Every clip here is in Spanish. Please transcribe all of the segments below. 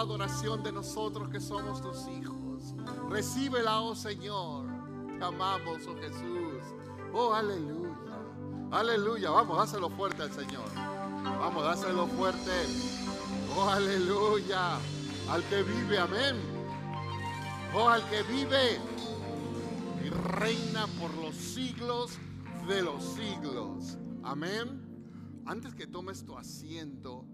Adoración de nosotros que somos tus hijos. Recíbela, oh Señor. Te amamos, oh Jesús. Oh, aleluya. Aleluya. Vamos, dáselo fuerte al Señor. Vamos, dáselo fuerte. Oh, aleluya. Al que vive, amén. Oh, al que vive y reina por los siglos de los siglos. Amén. Antes que tomes tu asiento,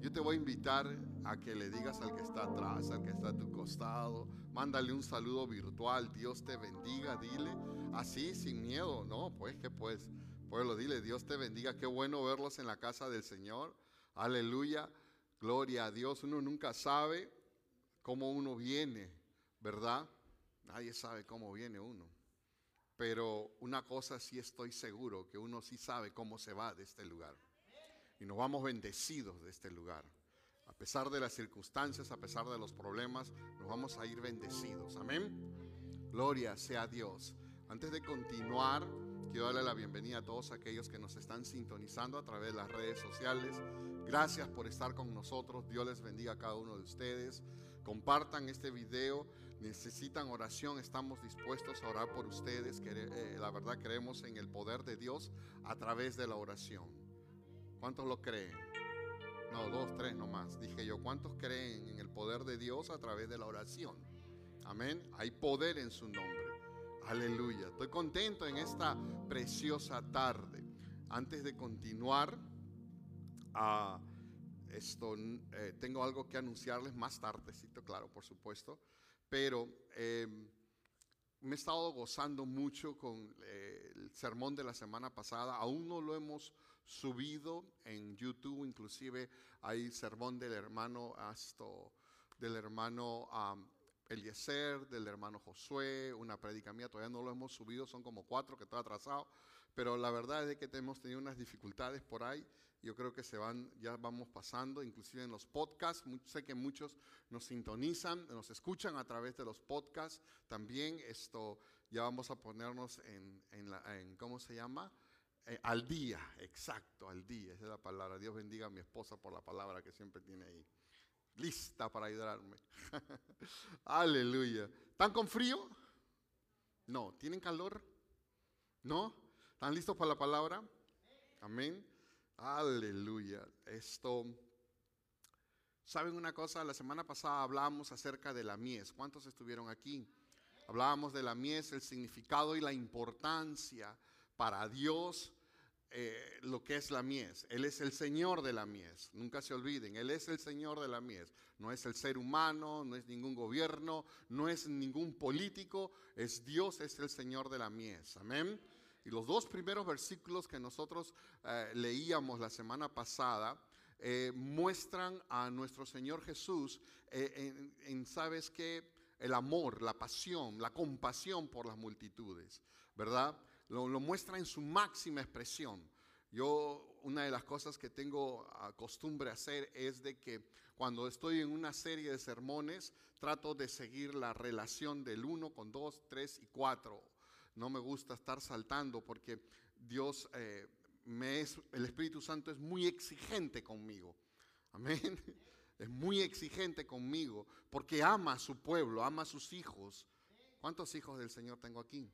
yo te voy a invitar a que le digas al que está atrás, al que está a tu costado, mándale un saludo virtual, Dios te bendiga, dile, así sin miedo, no, pues que pues, pueblo, dile, Dios te bendiga, qué bueno verlos en la casa del Señor, aleluya, gloria a Dios, uno nunca sabe cómo uno viene, ¿verdad? Nadie sabe cómo viene uno. Pero una cosa sí estoy seguro, que uno sí sabe cómo se va de este lugar. Y nos vamos bendecidos de este lugar. Pesar de las circunstancias, a pesar de los problemas, nos vamos a ir bendecidos. Amén. Gloria sea Dios. Antes de continuar, quiero darle la bienvenida a todos aquellos que nos están sintonizando a través de las redes sociales. Gracias por estar con nosotros. Dios les bendiga a cada uno de ustedes. Compartan este video necesitan oración, estamos dispuestos a orar por ustedes. Eh, la verdad creemos en el poder de Dios a través de la oración. ¿Cuántos lo creen? No, dos, tres nomás. Dije yo, ¿cuántos creen en el poder de Dios a través de la oración? Amén. Hay poder en su nombre. Aleluya. Estoy contento en esta preciosa tarde. Antes de continuar, a esto, eh, tengo algo que anunciarles más tardecito, claro, por supuesto pero em, me he estado gozando mucho con eh, el sermón de la semana pasada. Aún no lo hemos subido en YouTube, inclusive hay sermón del hermano del hermano Eliezer, del hermano Josué, una predica mía, todavía no lo hemos subido, son como cuatro que está atrasado, pero la verdad es que hemos tenido unas dificultades por ahí yo creo que se van, ya vamos pasando, inclusive en los podcasts. Sé que muchos nos sintonizan, nos escuchan a través de los podcasts. También esto, ya vamos a ponernos en, en, ¿cómo se llama? Eh, al día, exacto, al día. Esa es la palabra. Dios bendiga a mi esposa por la palabra que siempre tiene ahí. Lista para ayudarme. Aleluya. ¿Están con frío? No. ¿Tienen calor? ¿No? ¿Están listos para la palabra? Amén. Aleluya. Esto, ¿saben una cosa? La semana pasada hablábamos acerca de la mies. ¿Cuántos estuvieron aquí? Hablábamos de la mies, el significado y la importancia para Dios eh, lo que es la mies. Él es el Señor de la mies. Nunca se olviden, Él es el Señor de la mies. No es el ser humano, no es ningún gobierno, no es ningún político, es Dios, es el Señor de la mies. Amén. Y los dos primeros versículos que nosotros eh, leíamos la semana pasada eh, muestran a nuestro Señor Jesús eh, en, ¿sabes qué? El amor, la pasión, la compasión por las multitudes, ¿verdad? Lo, muestra en su máxima expresión. Yo, una de las cosas que tengo a costumbre hacer es de que cuando estoy en una serie de sermones, trato de seguir la relación del uno con dos, tres y cuatro no me gusta estar saltando porque Dios, eh, me es, el Espíritu Santo es muy exigente conmigo. Amén. Es muy exigente conmigo porque ama a su pueblo, ama a sus hijos. ¿Cuántos hijos del Señor tengo aquí?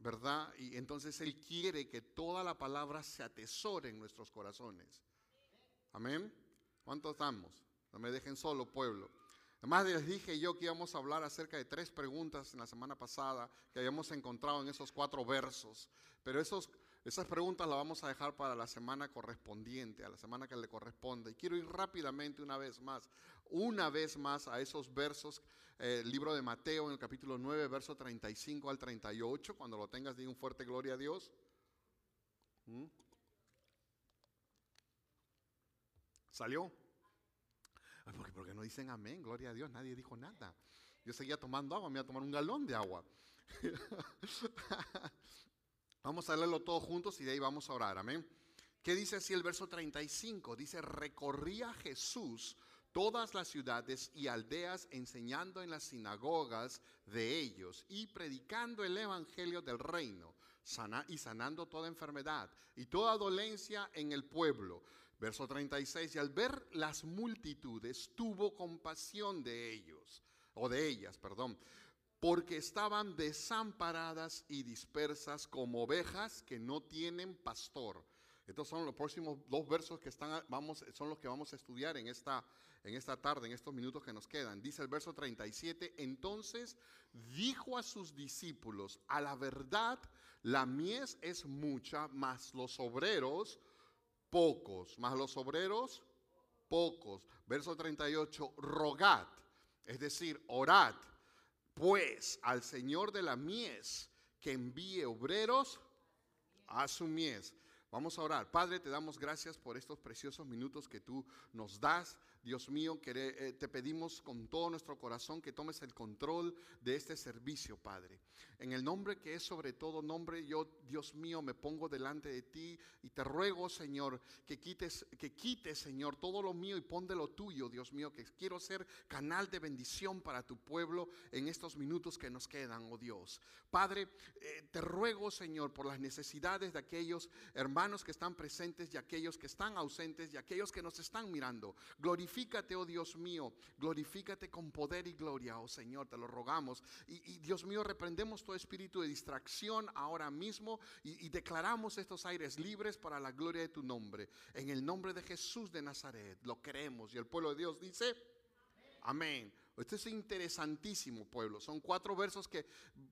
¿Verdad? Y entonces Él quiere que toda la palabra se atesore en nuestros corazones. Amén. ¿Cuántos estamos? No me dejen solo, pueblo. Además les dije yo que íbamos a hablar acerca de tres preguntas en la semana pasada que habíamos encontrado en esos cuatro versos. Pero esos, esas preguntas las vamos a dejar para la semana correspondiente, a la semana que le corresponde. Y quiero ir rápidamente una vez más, una vez más a esos versos, el eh, libro de Mateo en el capítulo 9, verso 35 al 38. Cuando lo tengas, diga un fuerte gloria a Dios. ¿Mm? ¿Salió? porque, porque no dicen amén, gloria a Dios, nadie dijo nada. Yo seguía tomando agua, me iba a tomar un galón de agua. vamos a leerlo todos juntos y de ahí vamos a orar, amén. ¿Qué dice así el verso 35? Dice, recorría Jesús todas las ciudades y aldeas enseñando en las sinagogas de ellos y predicando el evangelio del reino y sanando toda enfermedad y toda dolencia en el pueblo Verso 36, y al ver las multitudes tuvo compasión de ellos, o de ellas, perdón, porque estaban desamparadas y dispersas como ovejas que no tienen pastor. Estos son los próximos dos versos que están, vamos, son los que vamos a estudiar en esta, en esta tarde, en estos minutos que nos quedan. Dice el verso 37, entonces dijo a sus discípulos, a la verdad la mies es mucha, mas los obreros pocos, mas los obreros pocos. Verso 38, rogad, es decir, orad, pues al Señor de la mies que envíe obreros a su mies. Vamos a orar. Padre, te damos gracias por estos preciosos minutos que tú nos das. Dios mío, eh, te pedimos con todo nuestro corazón que tomes el control de este servicio, Padre. En el nombre que es sobre todo nombre, yo, Dios mío, me pongo delante de ti y te ruego, Señor, que quites, que quites, Señor, todo lo mío y pon de lo tuyo, Dios mío, que quiero ser canal de bendición para tu pueblo en estos minutos que nos quedan, oh Dios. Padre, eh, te ruego, Señor, por las necesidades de aquellos hermanos que están presentes y aquellos que están ausentes y aquellos que nos están mirando. Glorifícate, oh Dios mío, glorifícate con poder y gloria, oh Señor, te lo rogamos. Y, Dios mío, reprendemos todo espíritu de distracción ahora mismo y, y declaramos estos aires libres para la gloria de tu nombre. En el nombre de Jesús de Nazaret, lo creemos. Y el pueblo de Dios dice, amén. Esto es interesantísimo, pueblo. Son cuatro versos que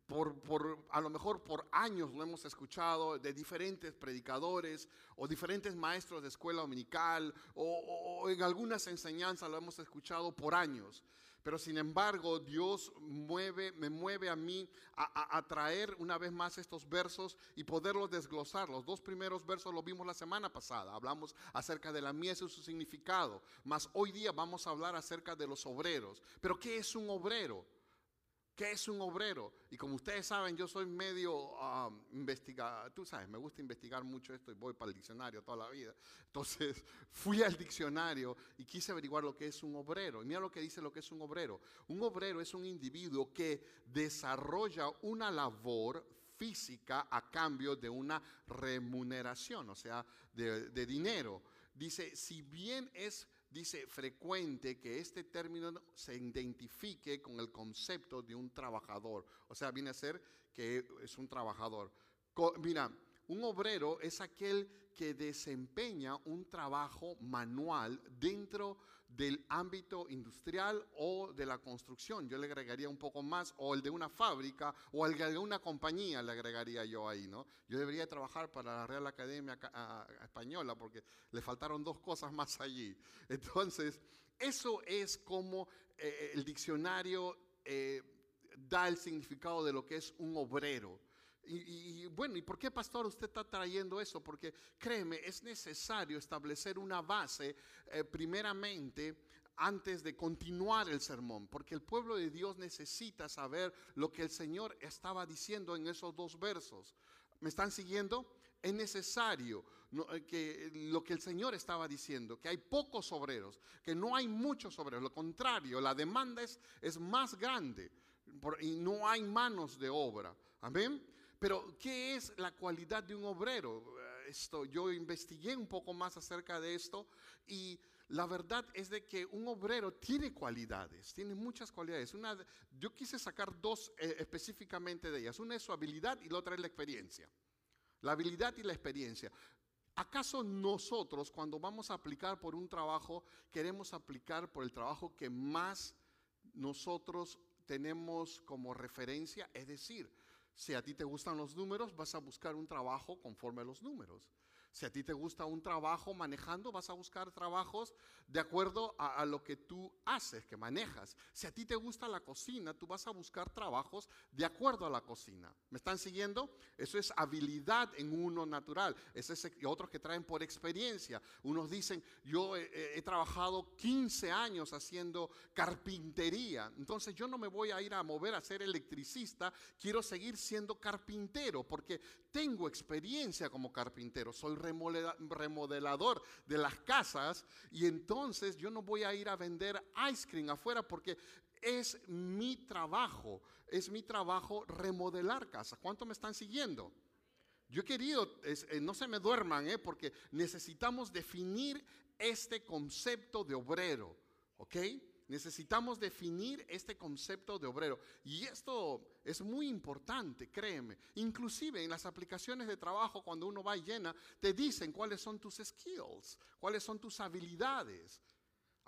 por, por, a lo mejor por años lo hemos escuchado de diferentes predicadores o diferentes maestros de escuela dominical o, o en algunas enseñanzas lo hemos escuchado por años. Pero sin embargo, Dios me mueve a mí a, traer una vez más estos versos y poderlos desglosar. Los dos primeros versos los vimos la semana pasada. Hablamos acerca de la mies y su significado. Mas hoy día vamos a hablar acerca de los obreros. Pero ¿qué es un obrero? ¿Qué es un obrero? Y como ustedes saben, yo soy medio um, investigador, tú sabes, me gusta investigar mucho esto y voy para el diccionario toda la vida. Entonces fui al diccionario y quise averiguar lo que es un obrero. Y mira lo que dice lo que es un obrero. Un obrero es un individuo que desarrolla una labor física a cambio de una remuneración, o sea, de, de dinero. Dice, si bien es dice frecuente que este término se identifique con el concepto de un trabajador. O sea, viene a ser que es un trabajador. Mira, un obrero es aquel que desempeña un trabajo manual dentro del ámbito industrial o de la construcción. Yo le agregaría un poco más, o el de una fábrica, o el de una compañía le agregaría yo ahí, ¿no? Yo debería trabajar para la Real Academia Española porque le faltaron dos cosas más allí. Entonces, eso es como eh, el diccionario eh, da el significado de lo que es un obrero. Y, bueno, ¿y por qué, pastor, usted está trayendo eso? Porque créeme, es necesario establecer una base eh, primeramente antes de continuar el sermón, porque el pueblo de Dios necesita saber lo que el Señor estaba diciendo en esos dos versos. ¿Me están siguiendo? Es necesario eh, que lo que el Señor estaba diciendo, que hay pocos obreros, que no hay muchos obreros, lo contrario, la demanda es, es más grande y no hay manos de obra. Amén. Pero, ¿qué es la cualidad de un obrero? Eh, esto, yo investigué un poco más acerca de esto y la verdad es de que un obrero tiene cualidades, tiene muchas cualidades. Yo quise sacar dos eh, específicamente de ellas. Una es su habilidad y la otra es la experiencia. La habilidad y la experiencia. ¿Acaso nosotros cuando vamos a aplicar por un trabajo queremos aplicar por el trabajo que más nosotros tenemos como referencia? Es decir, si a ti te gustan los números, vas a buscar un trabajo conforme a los números. Si a ti te gusta un trabajo manejando, vas a buscar trabajos de acuerdo a, lo que tú haces, que manejas. Si a ti te gusta la cocina, tú vas a buscar trabajos de acuerdo a la cocina. ¿Me están siguiendo? Eso es habilidad en uno natural. Es ese, otros que traen por experiencia. Unos dicen, yo he, he trabajado 15 años haciendo carpintería, entonces yo no me voy a ir a mover a ser electricista, quiero seguir siendo carpintero porque tengo experiencia como carpintero. Soy remodelador de las casas y entonces yo no voy a ir a vender ice cream afuera porque es mi trabajo, es mi trabajo remodelar casas. ¿Cuánto me están siguiendo? Yo he querido, eh, no se me duerman, ¿eh? porque necesitamos definir este concepto de obrero, ¿ok? Necesitamos definir este concepto de obrero. Y esto es muy importante, créeme. Inclusive en las aplicaciones de trabajo, cuando uno va y llena, te dicen cuáles son tus skills, cuáles son tus habilidades.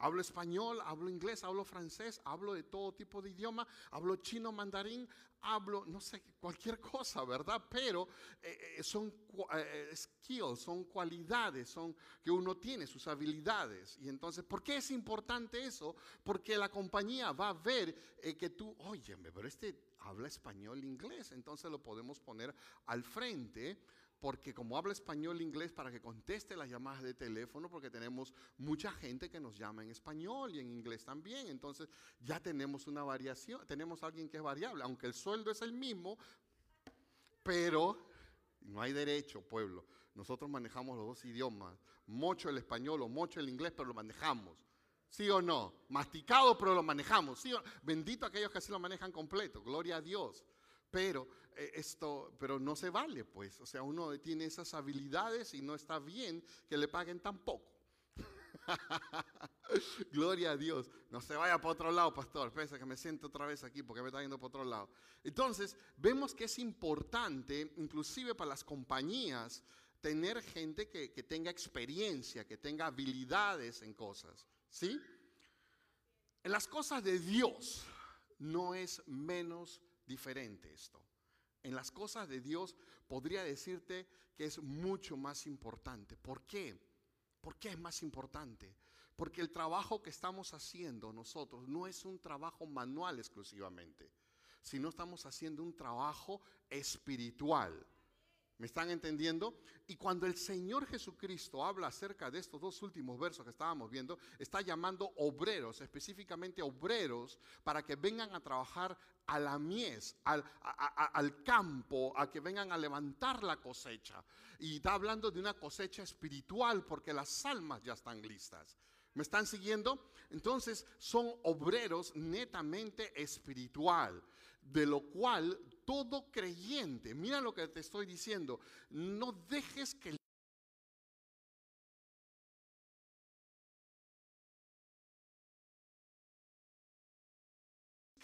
Hablo español, hablo inglés, hablo francés, hablo de todo tipo de idioma, hablo chino, mandarín, hablo, no sé, cualquier cosa, ¿verdad? Pero eh, eh, son eh, skills, son cualidades, son que uno tiene, sus habilidades. Y entonces, ¿por qué es importante eso? Porque la compañía va a ver que tú, oye, pero este habla español, inglés, entonces lo podemos poner al frente porque como habla español e inglés, para que conteste las llamadas de teléfono, porque tenemos mucha gente que nos llama en español y en inglés también. Entonces ya tenemos una variación, tenemos alguien que es variable, aunque el sueldo es el mismo, pero no hay derecho, pueblo. Nosotros manejamos los dos idiomas, mucho el español o mucho el inglés, pero lo manejamos. ¿Sí o no? Masticado, pero lo manejamos. ¿sí Bendito aquellos que así lo manejan completo. Gloria a Dios. Pero eh, esto, pero no se vale, pues. O sea, uno tiene esas habilidades y no está bien que le paguen tan poco. Gloria a Dios. No se vaya para otro lado, pastor. Pese que me siento otra vez aquí porque me está yendo para otro lado. Entonces, vemos que es importante, inclusive para las compañías, tener gente que, que tenga experiencia, que tenga habilidades en cosas. ¿Sí? En las cosas de Dios no es menos diferente esto. En las cosas de Dios podría decirte que es mucho más importante. ¿Por qué? ¿Por qué es más importante? Porque el trabajo que estamos haciendo nosotros no es un trabajo manual exclusivamente, sino estamos haciendo un trabajo espiritual. ¿Me están entendiendo? Y cuando el Señor Jesucristo habla acerca de estos dos últimos versos que estábamos viendo, está llamando obreros, específicamente obreros, para que vengan a trabajar a la mies, al, al, campo, a que vengan a levantar la cosecha. Y está hablando de una cosecha espiritual porque las almas ya están listas. ¿Me están siguiendo? Entonces son obreros netamente espiritual, de lo cual todo creyente, mira lo que te estoy diciendo, no dejes que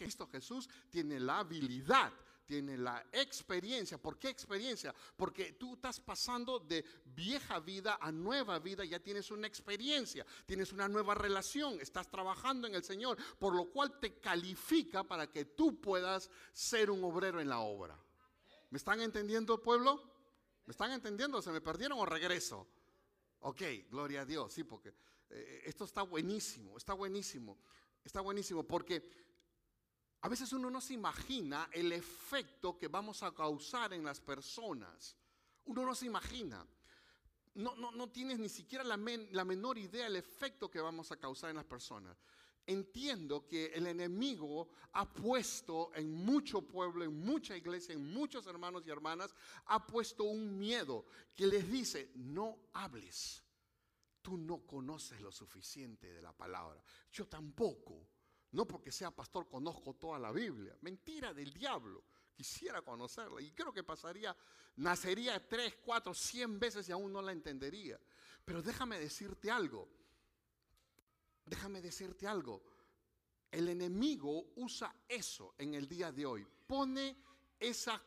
Cristo Jesús tiene la habilidad, tiene la experiencia. ¿Por qué experiencia? Porque tú estás pasando de vieja vida a nueva vida, ya tienes una experiencia, tienes una nueva relación, estás trabajando en el Señor, por lo cual te califica para que tú puedas ser un obrero en la obra. ¿Me están entendiendo, pueblo? ¿Me están entendiendo? ¿Se me perdieron o regreso? Ok, gloria a Dios, sí, porque eh, esto está buenísimo, está buenísimo, está buenísimo, porque a veces uno no se imagina el efecto que vamos a causar en las personas. Uno no se imagina. No, no, tienes ni siquiera la, la menor idea del efecto que vamos a causar en las personas. Entiendo que el enemigo ha puesto en mucho pueblo, en mucha iglesia, en muchos hermanos y hermanas, ha puesto un miedo que les dice, no hables. Tú no conoces lo suficiente de la palabra. Yo tampoco. No porque sea pastor conozco toda la Biblia. Mentira del diablo. Quisiera conocerla. Y creo que pasaría, nacería tres, cuatro, cien veces y aún no la entendería. Pero déjame decirte algo. Déjame decirte algo. El enemigo usa eso en el día de hoy. Pone eso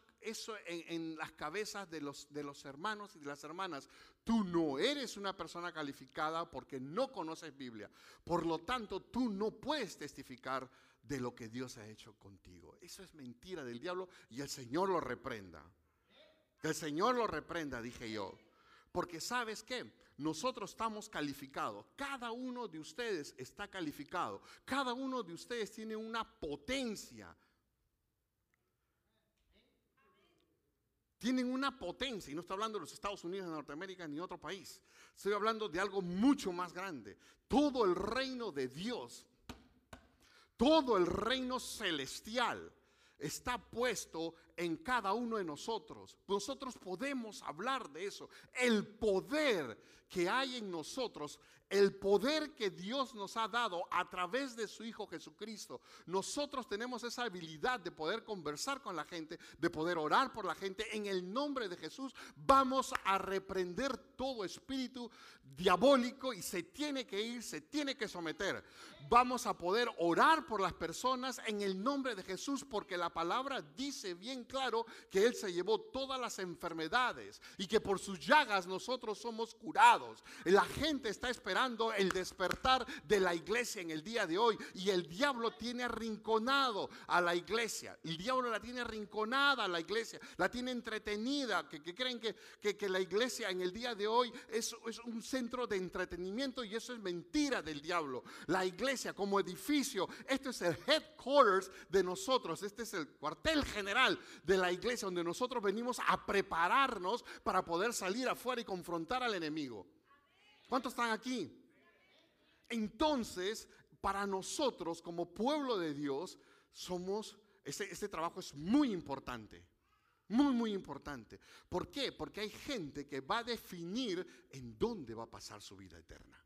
en, las cabezas de los hermanos y de las hermanas. Tú no eres una persona calificada porque no conoces Biblia. Por lo tanto, tú no puedes testificar de lo que Dios ha hecho contigo. Eso es mentira del diablo y el Señor lo reprenda. El Señor lo reprenda, dije yo. Porque sabes qué, nosotros estamos calificados, cada uno de ustedes está calificado, cada uno de ustedes tiene una potencia tienen una potencia, y no estoy hablando de los Estados Unidos de Norteamérica ni otro país, estoy hablando de algo mucho más grande. Todo el reino de Dios, todo el reino celestial está puesto en cada uno de nosotros. Nosotros podemos hablar de eso. El poder que hay en nosotros, el poder que Dios nos ha dado a través de su Hijo Jesucristo. Nosotros tenemos esa habilidad de poder conversar con la gente, de poder orar por la gente. En el nombre de Jesús vamos a reprender todo espíritu diabólico y se tiene que ir, se tiene que someter. Vamos a poder orar por las personas en el nombre de Jesús porque la palabra dice bien claro que Él se llevó todas las enfermedades y que por sus llagas nosotros somos curados. La gente está esperando el despertar de la iglesia en el día de hoy y el diablo tiene arrinconado a la iglesia. El diablo la tiene arrinconada a la iglesia, la tiene entretenida, que, creen que, que, la iglesia en el día de hoy es, es un centro de entretenimiento y eso es mentira del diablo. La iglesia como edificio, esto es el headquarters de nosotros, este es el cuartel general de la iglesia donde nosotros venimos a prepararnos para poder salir afuera y confrontar al enemigo. ¿Cuántos están aquí? Entonces, para nosotros como pueblo de Dios, somos, este, este trabajo es muy importante. Muy, muy importante. ¿Por qué? Porque hay gente que va a definir en dónde va a pasar su vida eterna.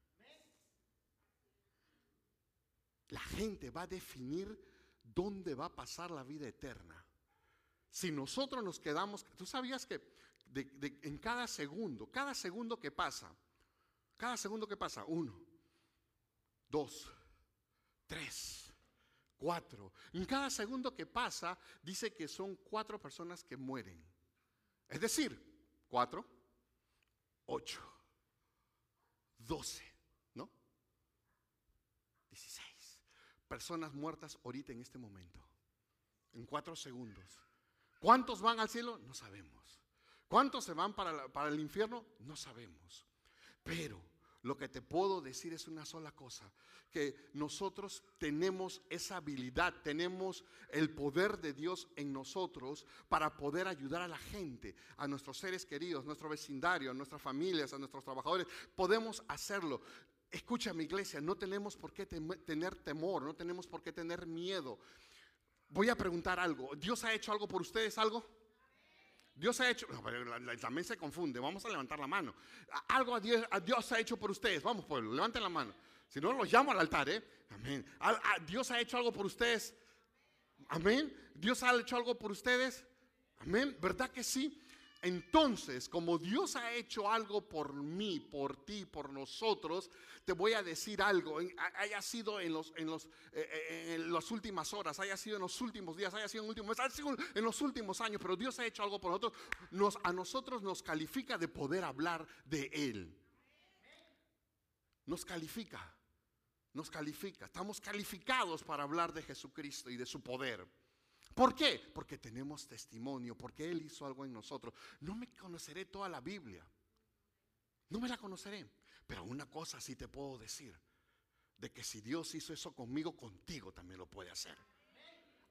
La gente va a definir dónde va a pasar la vida eterna. Si nosotros nos quedamos, tú sabías que en cada segundo, cada segundo que pasa, cada segundo que pasa, uno, dos, tres, cuatro. En cada segundo que pasa, dice que son cuatro personas que mueren. Es decir, cuatro, ocho, doce, ¿no? Dieciséis personas muertas ahorita en este momento. En cuatro segundos. ¿Cuántos van al cielo? No sabemos. ¿Cuántos se van para, para el infierno? No sabemos. Pero lo que te puedo decir es una sola cosa, que nosotros tenemos esa habilidad, tenemos el poder de Dios en nosotros para poder ayudar a la gente, a nuestros seres queridos, nuestro vecindario, a nuestras familias, a nuestros trabajadores. Podemos hacerlo. Escucha mi iglesia, no tenemos por qué tener temor, no tenemos por qué tener miedo. Voy a preguntar algo. ¿Dios ha hecho algo por ustedes? ¿Algo? Dios ha hecho, también se confunde, vamos a levantar la mano. Algo a Dios, Dios ha hecho por ustedes, vamos pueblo, levanten la mano. Si no, los llamo al altar, ¿eh? Amén. Dios ha hecho algo por ustedes. Amén. Dios ha hecho algo por ustedes. Amén. ¿Verdad que sí? Entonces, como Dios ha hecho algo por mí, por ti, por nosotros, te voy a decir algo. Haya sido en, los, en, los, eh, eh, en las últimas horas, haya sido en los últimos días, haya sido en, últimos, haya sido en los últimos años, pero Dios ha hecho algo por nosotros. Nos, a nosotros nos califica de poder hablar de Él. Nos califica, nos califica. Estamos calificados para hablar de Jesucristo y de su poder. ¿Por qué? Porque tenemos testimonio, porque Él hizo algo en nosotros. No me conoceré toda la Biblia. No me la conoceré. Pero una cosa sí te puedo decir. De que si Dios hizo eso conmigo, contigo también lo puede hacer.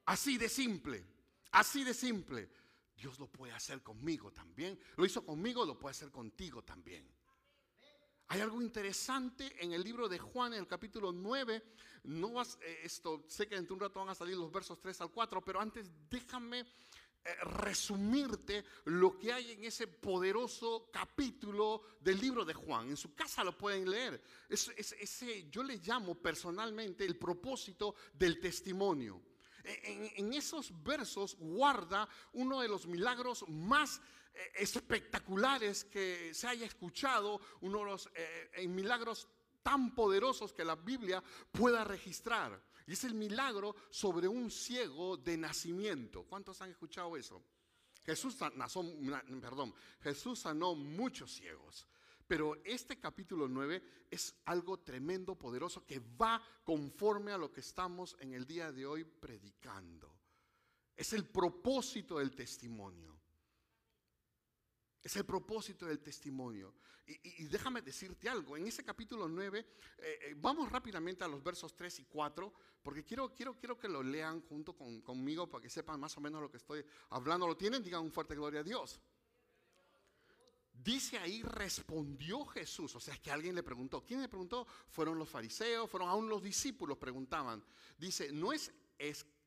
Así de simple. Así de simple. Dios lo puede hacer conmigo también. Lo hizo conmigo, lo puede hacer contigo también. Hay algo interesante en el libro de Juan, en el capítulo 9. No vas, eh, esto, sé que dentro de un rato van a salir los versos 3 al 4, pero antes déjame eh, resumirte lo que hay en ese poderoso capítulo del libro de Juan. En su casa lo pueden leer. Es, ese, yo le llamo personalmente el propósito del testimonio. En, en, esos versos guarda uno de los milagros más espectaculares que se haya escuchado, uno de los eh, milagros tan poderosos que la Biblia pueda registrar. Y es el milagro sobre un ciego de nacimiento. ¿Cuántos han escuchado eso? Jesús, perdón, Jesús sanó muchos ciegos. Pero este capítulo 9 es algo tremendo, poderoso, que va conforme a lo que estamos en el día de hoy predicando. Es el propósito del testimonio. Es el propósito del testimonio. Y, déjame decirte algo, en ese capítulo 9, eh, eh, vamos rápidamente a los versos 3 y 4, porque quiero, quiero, quiero que lo lean junto conmigo para que sepan más o menos lo que estoy hablando. ¿Lo tienen? Digan un fuerte gloria a Dios. Dice ahí, respondió Jesús. O sea, es que alguien le preguntó. ¿Quién le preguntó? Fueron los fariseos, fueron aún los discípulos preguntaban. Dice, ¿no es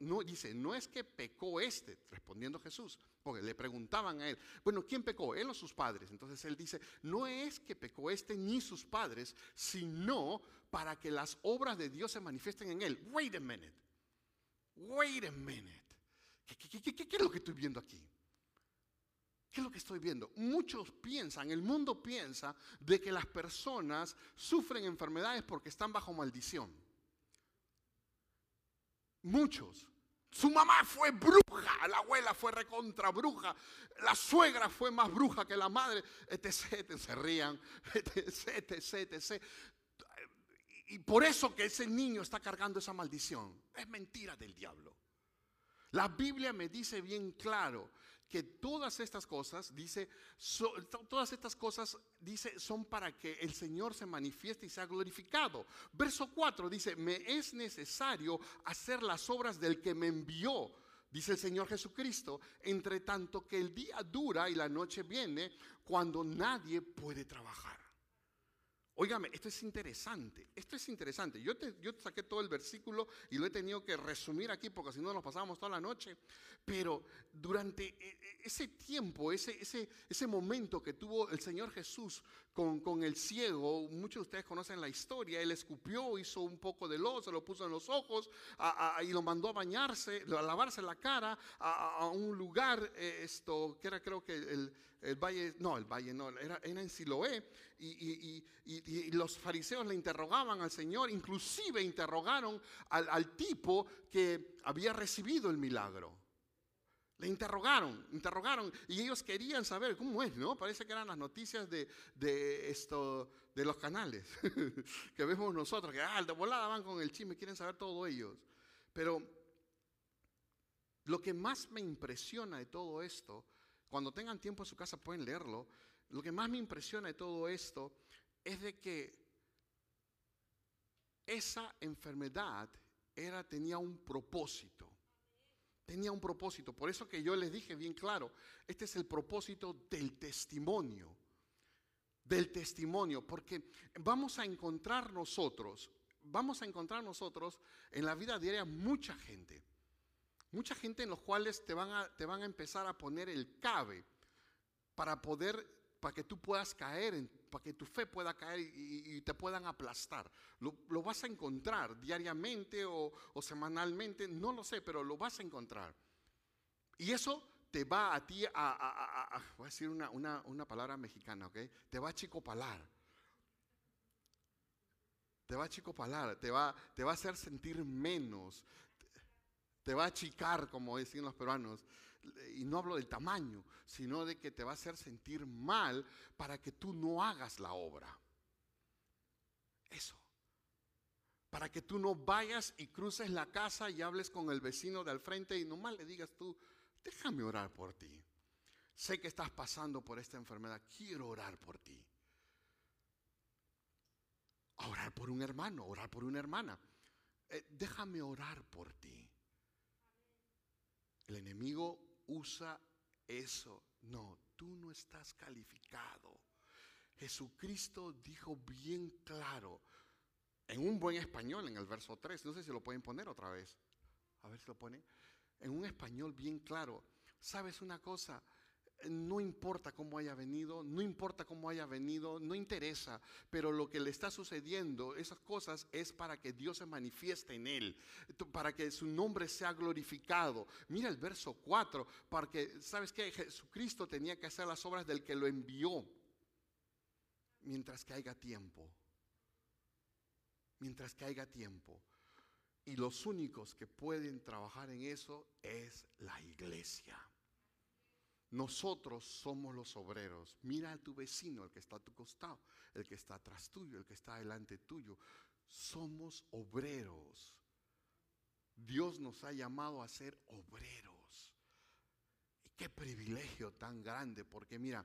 no, dice, no es que pecó este, respondiendo Jesús, porque le preguntaban a él, bueno, ¿quién pecó? ¿Él o sus padres? Entonces él dice, no es que pecó este ni sus padres, sino para que las obras de Dios se manifiesten en él. Wait a minute. Wait a minute. ¿Qué, qué es lo que estoy viendo aquí? ¿Qué es lo que estoy viendo? Muchos piensan, el mundo piensa de que las personas sufren enfermedades porque están bajo maldición. Muchos. Su mamá fue bruja, la abuela fue recontra bruja, la suegra fue más bruja que la madre, etc, se rían, etc, etc, etc. Y por eso que ese niño está cargando esa maldición. Es mentira del diablo. La Biblia me dice bien claro que todas estas cosas, dice, todas estas cosas, dice, son para que el Señor se manifieste y sea glorificado. Verso 4 dice, me es necesario hacer las obras del que me envió, dice el Señor Jesucristo, entre tanto que el día dura y la noche viene cuando nadie puede trabajar. Óigame, esto es interesante, esto es interesante. Yo, te, saqué todo el versículo y lo he tenido que resumir aquí porque si no nos pasábamos toda la noche. Pero durante e, e, ese tiempo, ese momento que tuvo el Señor Jesús con, con, el ciego, muchos de ustedes conocen la historia, él escupió, hizo un poco de lodo, se lo puso en los ojos y lo mandó a bañarse, a lavarse la cara a, un lugar, eh, esto, que era creo que el, el, valle, no, el valle no, era, en Siloé, y, y, los fariseos le interrogaban al Señor, inclusive interrogaron al, al tipo que había recibido el milagro. Le interrogaron, interrogaron y ellos querían saber cómo es, ¿no? Parece que eran las noticias de, esto, de los canales que vemos nosotros, que ah, de volada van con el chisme, quieren saber todo ellos. Pero lo que más me impresiona de todo esto, cuando tengan tiempo en su casa pueden leerlo, lo que más me impresiona de todo esto es de que esa enfermedad era, tenía un propósito tenía un propósito. Por eso que yo les dije bien claro, este es el propósito del testimonio. Del testimonio, porque vamos a encontrar nosotros, vamos a encontrar nosotros en la vida diaria mucha gente. Mucha gente en los cuales te van a, te van a empezar a poner el cabe para poder para que tú puedas caer, para que tu fe pueda caer y, te puedan aplastar. Lo, vas a encontrar diariamente o, semanalmente, no lo sé, pero lo vas a encontrar. Y eso te va a ti a, voy a decir una, una, palabra mexicana, ¿ok? Te va a chicopalar. Te va a chicopalar, te va, te va a hacer sentir menos, te va a achicar, como decían los peruanos. Y no hablo del tamaño, sino de que te va a hacer sentir mal para que tú no hagas la obra. Eso. Para que tú no vayas y cruces la casa y hables con el vecino de al frente y nomás le digas tú, déjame orar por ti. Sé que estás pasando por esta enfermedad, quiero orar por ti. Orar por un hermano, orar por una hermana. Eh, déjame orar por ti. El enemigo usa eso. No, tú no estás calificado. Jesucristo dijo bien claro, en un buen español, en el verso 3, no sé si lo pueden poner otra vez. A ver si lo ponen. En un español bien claro. ¿Sabes una cosa? No importa cómo haya venido, no importa cómo haya venido, no interesa, pero lo que le está sucediendo, esas cosas es para que Dios se manifieste en él, para que su nombre sea glorificado. Mira el verso 4, porque sabes que Jesucristo tenía que hacer las obras del que lo envió mientras que haya tiempo. Mientras que haya tiempo. Y los únicos que pueden trabajar en eso es la iglesia. Nosotros somos los obreros. Mira a tu vecino, el que está a tu costado, el que está atrás tuyo, el que está delante tuyo. Somos obreros. Dios nos ha llamado a ser obreros. Y qué privilegio tan grande, porque mira,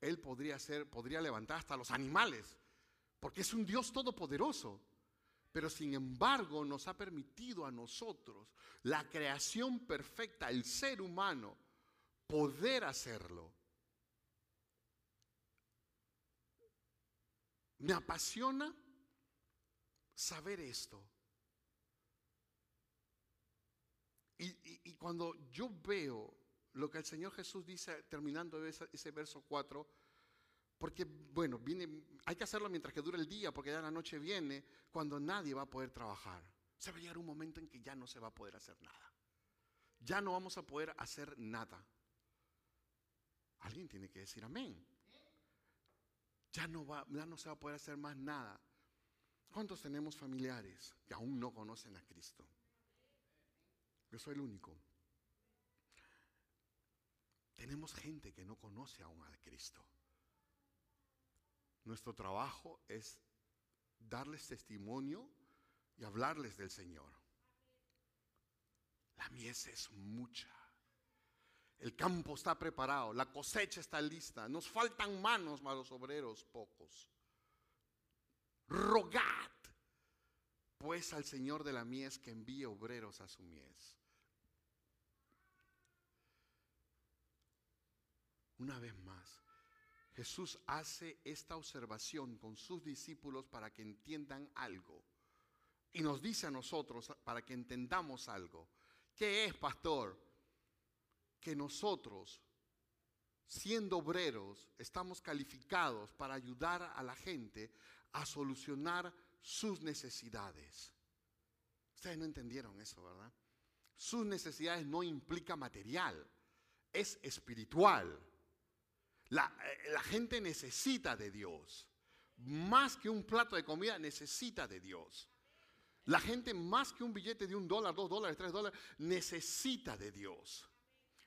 Él podría ser, podría levantar hasta los animales, porque es un Dios todopoderoso. Pero sin embargo nos ha permitido a nosotros la creación perfecta, el ser humano, poder hacerlo. Me apasiona saber esto. cuando yo veo lo que el Señor Jesús dice terminando ese, ese verso 4, porque, bueno, viene, hay que hacerlo mientras que dure el día, porque ya la noche viene cuando nadie va a poder trabajar. Se va a llegar un momento en que ya no se va a poder hacer nada. Ya no vamos a poder hacer nada. Alguien tiene que decir amén. Ya no, va, ya no se va a poder hacer más nada. ¿Cuántos tenemos familiares que aún no conocen a Cristo? Yo soy el único. Tenemos gente que no conoce aún a Cristo. Nuestro trabajo es darles testimonio y hablarles del Señor. La mies es mucha. El campo está preparado, la cosecha está lista. Nos faltan manos, malos obreros, pocos. Rogad, pues, al Señor de la mies que envíe obreros a su mies. Una vez más, Jesús hace esta observación con sus discípulos para que entiendan algo. Y nos dice a nosotros para que entendamos algo. ¿Qué es, pastor? Que nosotros, siendo obreros, estamos calificados para ayudar a la gente a solucionar sus necesidades. Ustedes no entendieron eso, ¿verdad? Sus necesidades no implica material, es espiritual. Eh, la, gente necesita de Dios. Más que un plato de comida, necesita de Dios. La gente más que un billete de un dólar, dos dólares, tres dólares, necesita de Dios.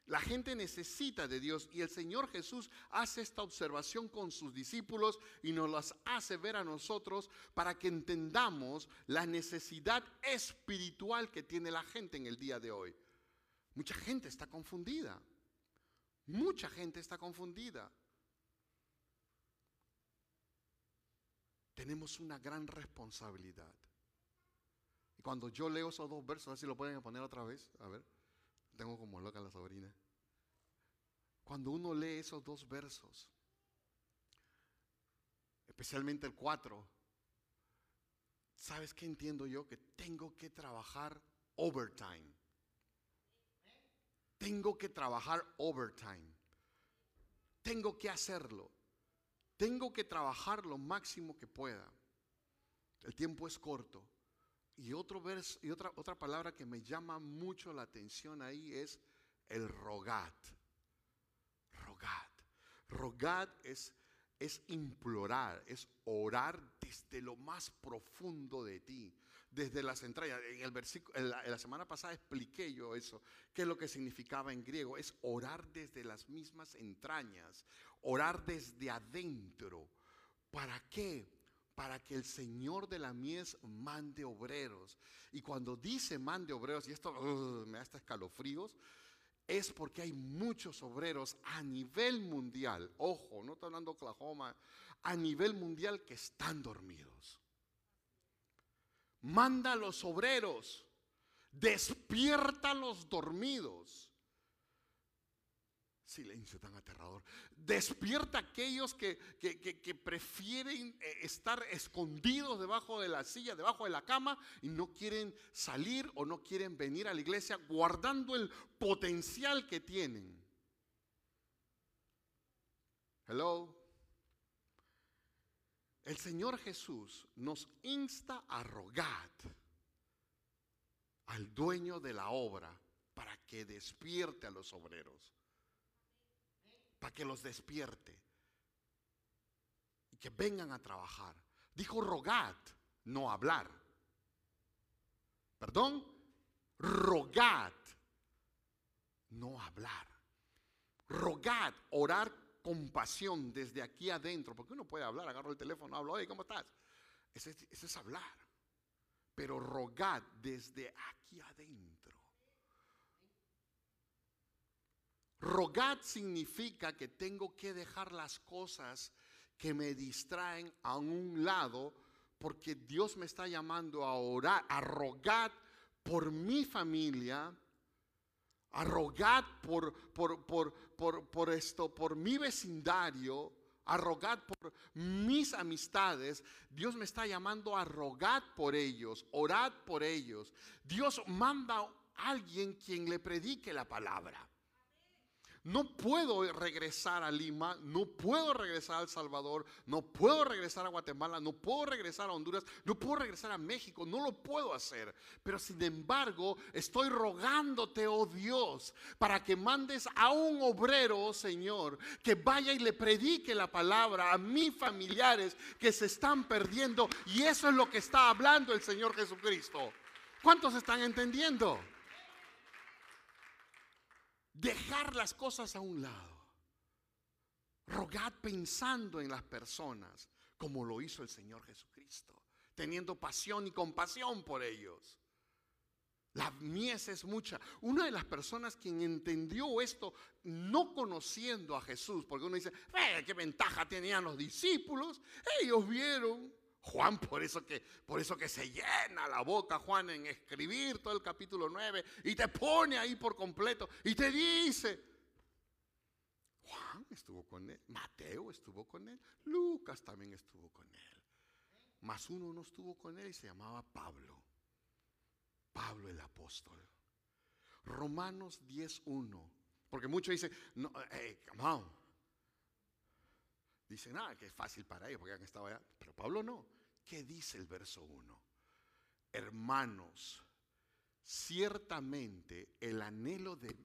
La gente necesita de Dios y el Señor Jesús hace esta observación con sus discípulos y nos las hace ver a nosotros para que entendamos la necesidad espiritual que tiene la gente en el día de hoy. Mucha gente está confundida. Mucha gente está confundida. Tenemos una gran responsabilidad. Y cuando yo leo esos dos versos, a ver si lo pueden poner otra vez. A ver, tengo como loca la sobrina. Cuando uno lee esos dos versos, especialmente el 4, ¿sabes qué entiendo yo? Que tengo que trabajar overtime. Tengo que trabajar overtime. Tengo que hacerlo. Tengo que trabajar lo máximo que pueda. El tiempo es corto. Y, otro verso, y otra, otra palabra que me llama mucho la atención ahí es el rogat. Rogat. Rogat es, es implorar, es orar desde lo más profundo de ti desde las entrañas. En, el versículo, en la, semana pasada expliqué yo eso, qué es lo que significaba en griego. Es orar desde las mismas entrañas, orar desde adentro. ¿Para qué? Para que el Señor de la mies mande obreros. Y cuando dice mande obreros, y esto uh, me da hasta escalofríos, es porque hay muchos obreros a nivel mundial, ojo, no estoy hablando Oklahoma, a nivel mundial que están dormidos manda a los obreros, despierta a los dormidos. Silencio tan aterrador. Despierta a aquellos que, prefieren eh, estar escondidos debajo de la silla, debajo de la cama y no quieren salir o no quieren venir a la iglesia guardando el potencial que tienen. Hello. El Señor Jesús nos insta a rogar al dueño de la obra para que despierte a los obreros, para que los despierte y que vengan a trabajar. Dijo rogad, no hablar. Perdón, rogad, no hablar. Rogad, orar compasión desde aquí adentro, porque uno puede hablar, agarro el teléfono, hablo, oye, ¿cómo estás? Ese, es hablar, pero rogad desde aquí adentro. Rogad significa que tengo que dejar las cosas que me distraen a un lado, porque Dios me está llamando a orar, a rogar por mi familia, a por, por, por, por, por esto, por mi vecindario, a por mis amistades. Dios me está llamando a rogar por ellos, orad por ellos. Dios manda alguien quien le predique la palabra. No puedo regresar a Lima, no puedo regresar a El Salvador, no puedo regresar a Guatemala, no puedo regresar a Honduras, no puedo regresar a México, no lo puedo hacer. Pero sin embargo, estoy rogándote, oh Dios, para que mandes a un obrero, oh Señor, que vaya y le predique la palabra a mis familiares que se están perdiendo. Y eso es lo que está hablando el Señor Jesucristo. ¿Cuántos están entendiendo? Dejar las cosas a un lado. Rogad pensando en las personas, como lo hizo el Señor Jesucristo, teniendo pasión y compasión por ellos. La mies es mucha. Una de las personas quien entendió esto, no conociendo a Jesús, porque uno dice, eh, ¿qué ventaja tenían los discípulos? Ellos vieron Juan por eso que por eso que se llena la boca Juan en escribir todo el capítulo 9 y te pone ahí por completo y te dice Juan estuvo con él, Mateo estuvo con él, Lucas también estuvo con él. Más uno no estuvo con él y se llamaba Pablo. Pablo el apóstol. Romanos 10:1. Porque muchos dicen, no, hey, come on. Dicen, ah, que es fácil para ellos porque han estado allá. Pablo no. ¿Qué dice el verso 1? Hermanos, ciertamente el anhelo de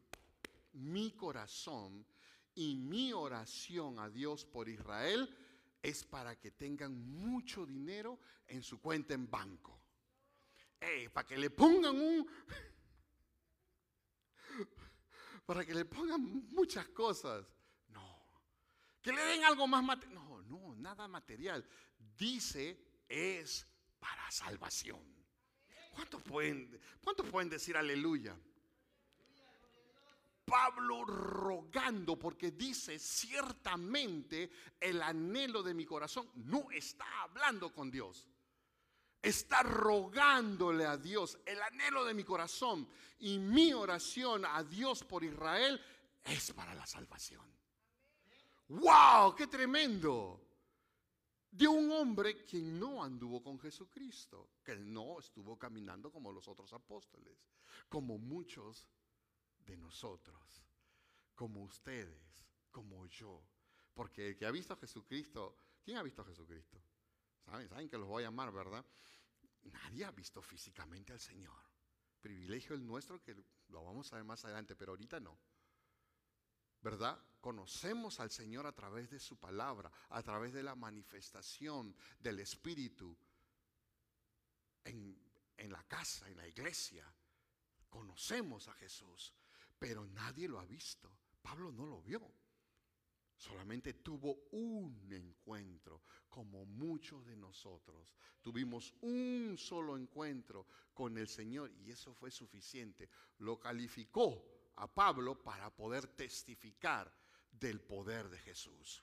mi corazón y mi oración a Dios por Israel es para que tengan mucho dinero en su cuenta en banco. para que le pongan un... para que le pongan muchas cosas. No. Que le den algo más material. No, no, nada material. Dice es para salvación. ¿Cuántos pueden, ¿Cuántos pueden decir aleluya? Pablo rogando porque dice ciertamente el anhelo de mi corazón no está hablando con Dios. Está rogándole a Dios el anhelo de mi corazón y mi oración a Dios por Israel es para la salvación. ¡Wow! ¡Qué tremendo! De un hombre que no anduvo con Jesucristo, que no estuvo caminando como los otros apóstoles, como muchos de nosotros, como ustedes, como yo. Porque el que ha visto a Jesucristo, ¿quién ha visto a Jesucristo? ¿Saben? Saben que los voy a llamar, ¿verdad? Nadie ha visto físicamente al Señor. Privilegio el nuestro que lo vamos a ver más adelante, pero ahorita no. ¿Verdad? Conocemos al Señor a través de su palabra, a través de la manifestación del Espíritu en, en, la casa, en la iglesia. Conocemos a Jesús, pero nadie lo ha visto. Pablo no lo vio. Solamente tuvo un encuentro, como muchos de nosotros. Tuvimos un solo encuentro con el Señor y eso fue suficiente. Lo calificó a Pablo para poder testificar del poder de Jesús.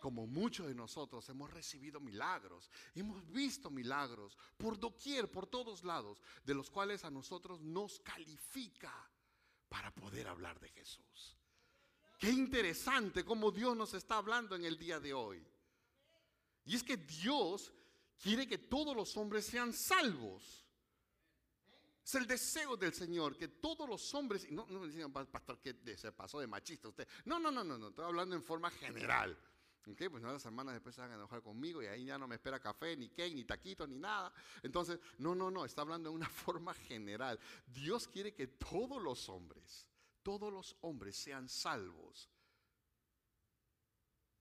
Como muchos de nosotros hemos recibido milagros, hemos visto milagros por doquier, por todos lados, de los cuales a nosotros nos califica para poder hablar de Jesús. Qué interesante cómo Dios nos está hablando en el día de hoy. Y es que Dios quiere que todos los hombres sean salvos. Es el deseo del Señor que todos los hombres, no, no me digan, pastor, que se pasó de machista usted. No, no, no, no, no, estoy hablando en forma general. Okay, pues no, las hermanas después se van a enojar conmigo y ahí ya no me espera café, ni cake, ni taquito, ni nada. Entonces, no, no, no, está hablando en una forma general. Dios quiere que todos los hombres, todos los hombres sean salvos.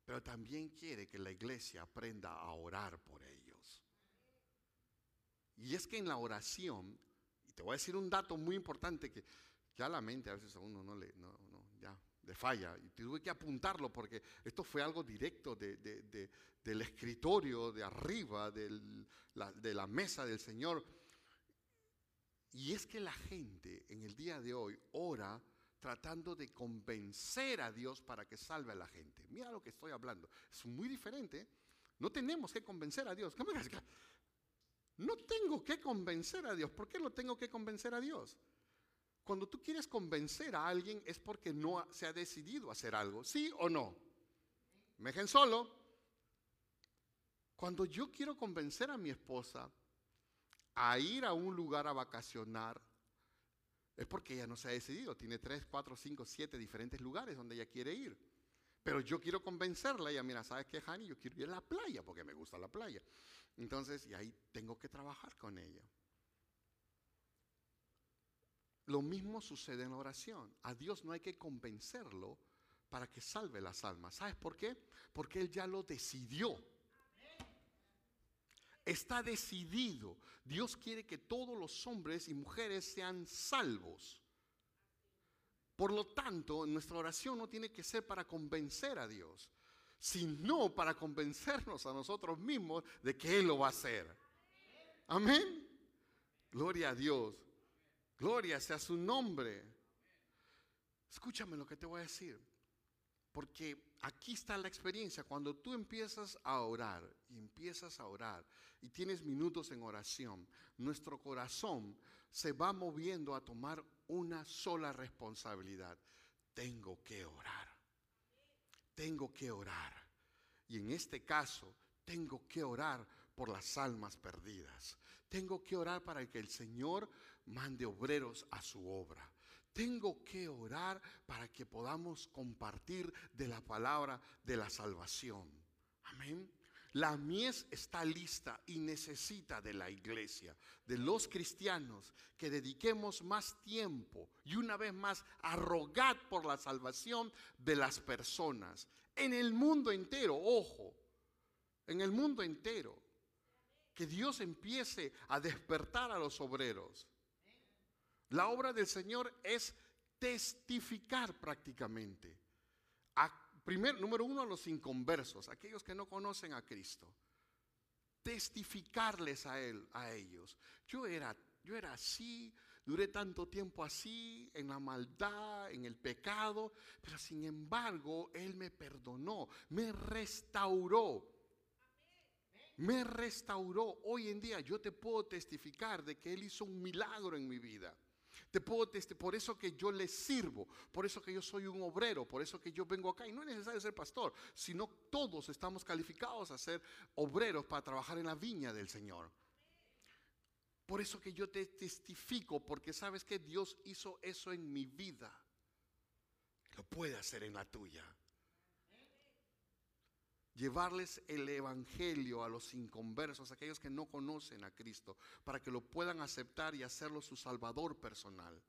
Pero también quiere que la iglesia aprenda a orar por ellos. Y es que en la oración te voy a decir un dato muy importante que ya la mente a veces a uno no le, ya, le falla. Y tuve que apuntarlo porque esto fue algo directo del escritorio de arriba, de la mesa del Señor. Y es que la gente en el día de hoy ora tratando de convencer a Dios para que salve a la gente. Mira lo que estoy hablando. Es muy diferente. No tenemos que convencer a Dios. No tengo que convencer a Dios. ¿Por qué lo tengo que convencer a Dios? Cuando tú quieres convencer a alguien es porque no se ha decidido hacer algo, ¿sí o no? Me dejen solo. Cuando yo quiero convencer a mi esposa a ir a un lugar a vacacionar, Es porque ella no se ha decidido. Tiene tres, cuatro, cinco, siete diferentes lugares donde ella quiere ir. Pero yo quiero convencerla. Ella, mira, ¿sabes qué, Hani? Yo quiero ir a la playa porque me gusta la playa. Entonces, y ahí tengo que trabajar con ella. Lo mismo sucede en la oración. A Dios no hay que convencerlo para que salve las almas. ¿Sabes por qué? Porque Él ya lo decidió. Está decidido. Dios quiere que todos los hombres y mujeres sean salvos. Por lo tanto, nuestra oración no tiene que ser para convencer a Dios, sino para convencernos a nosotros mismos de que Él lo va a hacer. Amén. Gloria a Dios. Gloria sea su nombre. Escúchame lo que te voy a decir. Porque aquí está la experiencia. Cuando tú empiezas a orar y empiezas a orar y tienes minutos en oración, nuestro corazón se va moviendo a tomar una sola responsabilidad. Tengo que orar. Tengo que orar. Y en este caso, tengo que orar por las almas perdidas. Tengo que orar para que el Señor mande obreros a su obra. Tengo que orar para que podamos compartir de la palabra de la salvación. Amén. La mies está lista y necesita de la iglesia, de los cristianos, que dediquemos más tiempo y una vez más a rogar por la salvación de las personas en el mundo entero, ojo, en el mundo entero. Que Dios empiece a despertar a los obreros. La obra del Señor es testificar prácticamente. Primer, número uno, a los inconversos, aquellos que no conocen a Cristo. Testificarles a Él, a ellos. Yo era, yo era así, duré tanto tiempo así, en la maldad, en el pecado, pero sin embargo, Él me perdonó, me restauró me restauró. Hoy en día yo te puedo testificar de que Él hizo un milagro en mi vida. Te puedo por eso que yo le sirvo, por eso que yo soy un obrero, por eso que yo vengo acá. Y no es necesario ser pastor, sino todos estamos calificados a ser obreros para trabajar en la viña del Señor. Por eso que yo te testifico, porque sabes que Dios hizo eso en mi vida. Lo puede hacer en la tuya llevarles el Evangelio a los inconversos, aquellos que no conocen a Cristo, para que lo puedan aceptar y hacerlo su Salvador personal.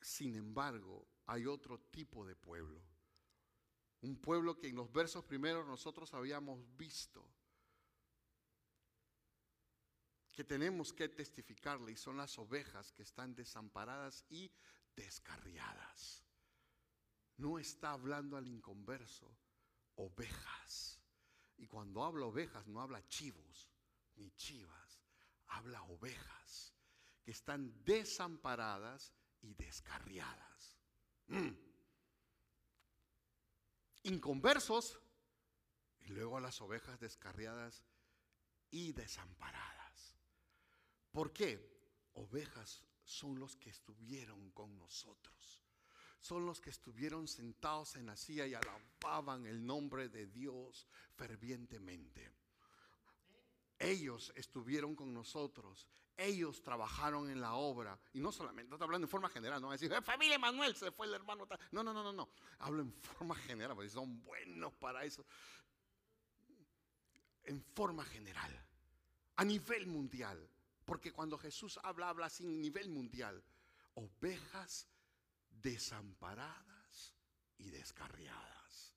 Sin embargo, hay otro tipo de pueblo. Un pueblo que en los versos primeros nosotros habíamos visto, que tenemos que testificarle, y son las ovejas que están desamparadas y descarriadas no está hablando al inconverso, ovejas. Y cuando habla ovejas no habla chivos ni chivas, habla ovejas que están desamparadas y descarriadas. Mm. Inconversos y luego a las ovejas descarriadas y desamparadas. ¿Por qué? Ovejas son los que estuvieron con nosotros son los que estuvieron sentados en la silla y alababan el nombre de Dios fervientemente. Ellos estuvieron con nosotros, ellos trabajaron en la obra. Y no solamente, no estoy hablando en forma general, no a decir, eh, familia Manuel, se fue el hermano. No, no, no, no, no. Hablo en forma general, porque son buenos para eso. En forma general, a nivel mundial. Porque cuando Jesús habla, habla sin nivel mundial. Ovejas desamparadas y descarriadas,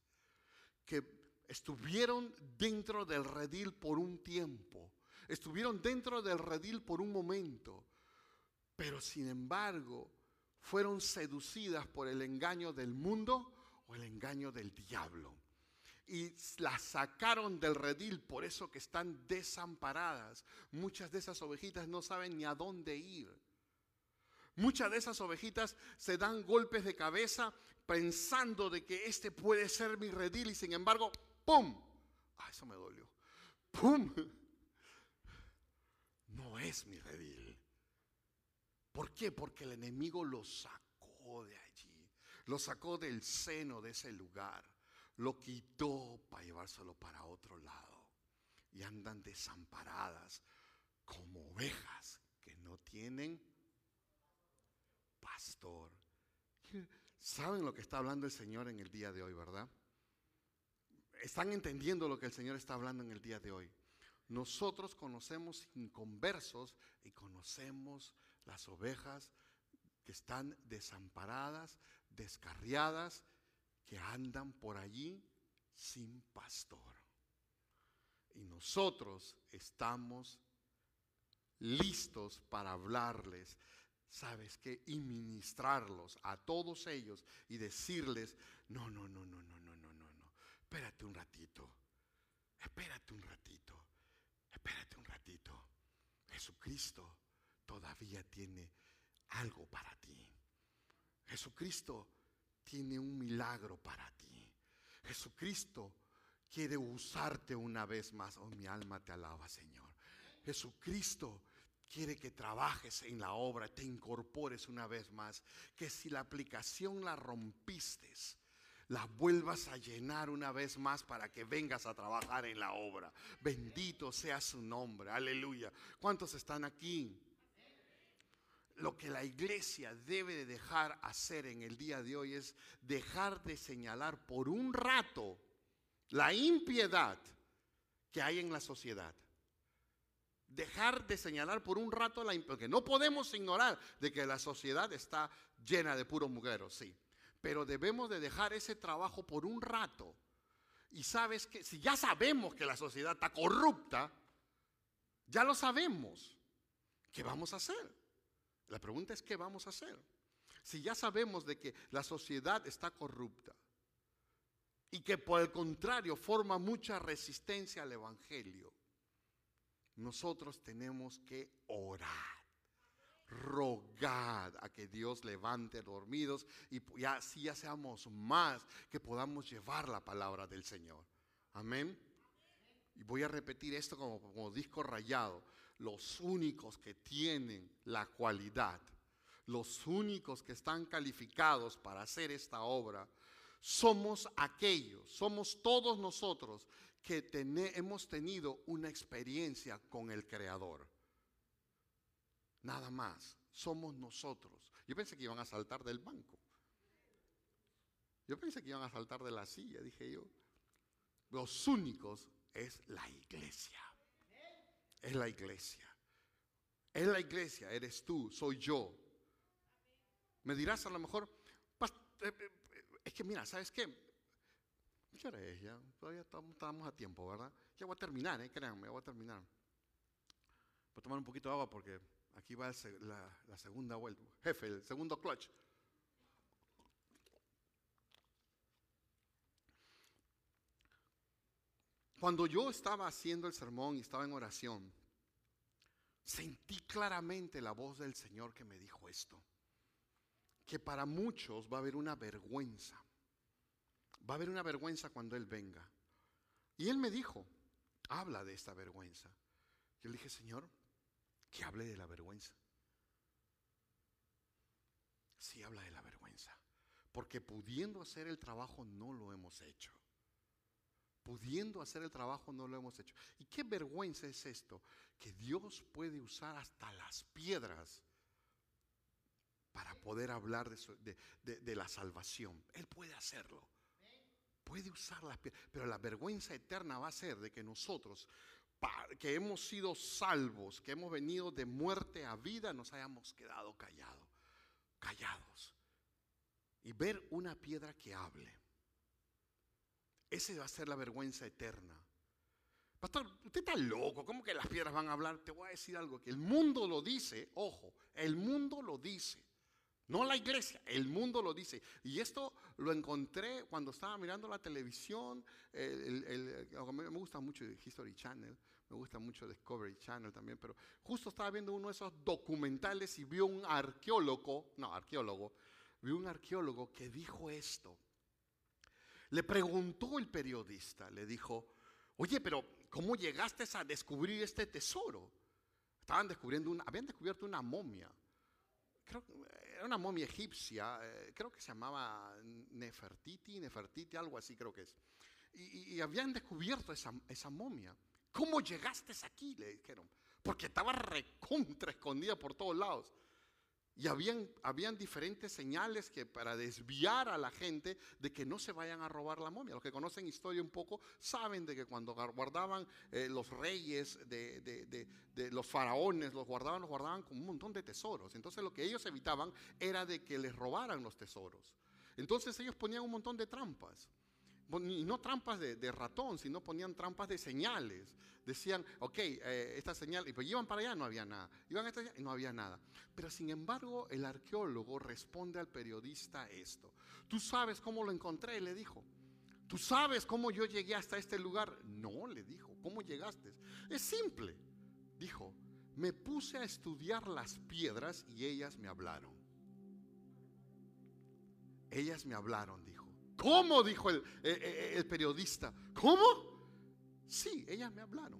que estuvieron dentro del redil por un tiempo, estuvieron dentro del redil por un momento, pero sin embargo fueron seducidas por el engaño del mundo o el engaño del diablo. Y las sacaron del redil, por eso que están desamparadas. Muchas de esas ovejitas no saben ni a dónde ir. Muchas de esas ovejitas se dan golpes de cabeza pensando de que este puede ser mi redil y sin embargo, ¡pum! Ah, eso me dolió. ¡Pum! No es mi redil. ¿Por qué? Porque el enemigo lo sacó de allí, lo sacó del seno de ese lugar, lo quitó para llevárselo para otro lado y andan desamparadas como ovejas que no tienen ¿Saben lo que está hablando el Señor en el día de hoy, verdad? Están entendiendo lo que el Señor está hablando en el día de hoy. Nosotros conocemos inconversos y conocemos las ovejas que están desamparadas, descarriadas, que andan por allí sin pastor. Y nosotros estamos listos para hablarles, ¿sabes qué? Y ministrarlos a todos ellos y decirles, no, no, no, no, no, no, no, no, no, espérate un ratito, espérate un ratito, espérate un ratito. Jesucristo todavía tiene algo para ti. Jesucristo tiene un milagro para ti. Jesucristo quiere usarte una vez más. Oh, mi alma te alaba, Señor. Jesucristo quiere que trabajes en la obra, te incorpores una vez más. Que si la aplicación la rompiste, la vuelvas a llenar una vez más para que vengas a trabajar en la obra. Bendito sea su nombre. Aleluya. ¿Cuántos están aquí? Lo que la iglesia debe de dejar hacer en el día de hoy es dejar de señalar por un rato la impiedad que hay en la sociedad. Dejar de señalar por un rato la porque no podemos ignorar de que la sociedad está llena de puros mujeres, sí. Pero debemos de dejar ese trabajo por un rato. Y sabes que si ya sabemos que la sociedad está corrupta, ya lo sabemos. ¿Qué vamos a hacer? La pregunta es qué vamos a hacer. Si ya sabemos de que la sociedad está corrupta, y que por el contrario forma mucha resistencia al Evangelio, nosotros tenemos que orar, rogar a que Dios levante dormidos y así ya seamos más que podamos llevar la palabra del Señor. Amén. Y voy a repetir esto como, como disco rayado. Los únicos que tienen la cualidad, los únicos que están calificados para hacer esta obra, somos aquellos, somos todos nosotros que hemos tenido una experiencia con el Creador. Nada más, somos nosotros. Yo pensé que iban a saltar del banco. Yo pensé que iban a saltar de la silla, dije yo. Los únicos es la iglesia. Es la iglesia. Es la iglesia, eres tú, soy yo. Me dirás a lo mejor, eh, eh, es que mira, ¿sabes qué? ¿Qué hora es ya? Todavía estamos, a tiempo, ¿verdad? Ya voy a terminar, ¿eh? créanme, voy a terminar. Voy a tomar un poquito de agua porque aquí va la, la segunda vuelta. Jefe, el segundo clutch. Cuando yo estaba haciendo el sermón y estaba en oración, sentí claramente la voz del Señor que me dijo esto que para muchos va a haber una vergüenza. Va a haber una vergüenza cuando Él venga. Y Él me dijo, habla de esta vergüenza. Yo le dije, Señor, que hable de la vergüenza. Sí habla de la vergüenza. Porque pudiendo hacer el trabajo no lo hemos hecho. Pudiendo hacer el trabajo no lo hemos hecho. ¿Y qué vergüenza es esto? Que Dios puede usar hasta las piedras para poder hablar de, la salvación. Él puede hacerlo. Puede usar las pero la vergüenza eterna va a ser de que nosotros, que hemos sido salvos, que hemos venido de muerte a vida, nos hayamos quedado callados, callados. Y ver una piedra que hable. Ese va a ser la vergüenza eterna. Pastor, usted está loco, ¿cómo que las piedras van a hablar? Te voy a decir algo, que el mundo lo dice, ojo, el mundo lo dice. No la iglesia, el mundo lo dice. Y esto lo encontré cuando estaba mirando la televisión. me gusta mucho History Channel, me gusta mucho Discovery Channel también, pero justo estaba viendo uno de esos documentales y vio un arqueólogo, no, arqueólogo, vio un arqueólogo que dijo esto. Le preguntó el periodista, le dijo, oye, pero ¿cómo llegaste a descubrir este tesoro? Estaban descubriendo una, habían descubierto una momia creo era una momia egipcia, eh, creo que se llamaba Nefertiti, Nefertiti, algo así creo que es. Y, habían descubierto esa, esa, momia. ¿Cómo llegaste aquí? Le dijeron. Porque estaba recontra escondida por todos lados. Y habían, habían diferentes señales que para desviar a la gente de que no se vayan a robar la momia. Los que conocen historia un poco saben de que cuando guardaban eh, los reyes de, de, los faraones, los guardaban, los guardaban con un montón de tesoros. Entonces lo que ellos evitaban era de que les robaran los tesoros. Entonces ellos ponían un montón de trampas. Y no trampas de, ratón, sino ponían trampas de señales. Decían, ok, eh, esta señal, y pues iban para allá, no había nada. Iban a esta y no había nada. Pero sin embargo, el arqueólogo responde al periodista esto. ¿Tú sabes cómo lo encontré? Le dijo. ¿Tú sabes cómo yo llegué hasta este lugar? No, le dijo. ¿Cómo llegaste? Es simple. Dijo, me puse a estudiar las piedras y ellas me hablaron. Ellas me hablaron, dijo. ¿Cómo? dijo el, el, periodista. ¿Cómo? Sí, ellas me hablaron.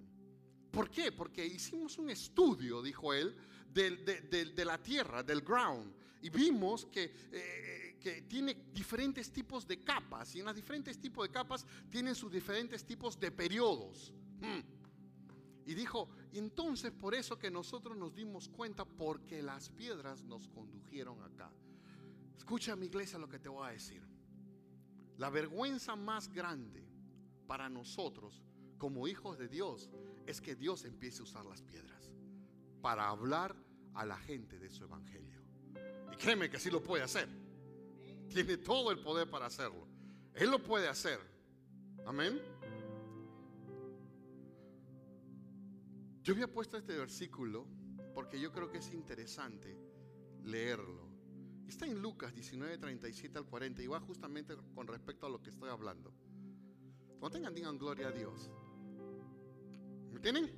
¿Por qué? Porque hicimos un estudio, dijo él, de, la tierra, del ground, y vimos que, eh, tiene diferentes tipos de capas, y en los diferentes tipos de capas tienen sus diferentes tipos de periodos. Hmm. Y dijo, entonces por eso que nosotros nos dimos cuenta, porque las piedras nos condujeron acá. Escucha mi iglesia lo que te voy a decir. La vergüenza más grande para nosotros como hijos de Dios es que Dios empiece a usar las piedras para hablar a la gente de su evangelio. Y créeme que sí lo puede hacer. Tiene todo el poder para hacerlo. Él lo puede hacer. Amén. Yo había puesto este versículo porque yo creo que es interesante leerlo. Está en Lucas 19, 37 al 40 y va justamente con respecto a lo que estoy hablando. Cuando tengan, digan gloria a Dios. ¿Me tienen?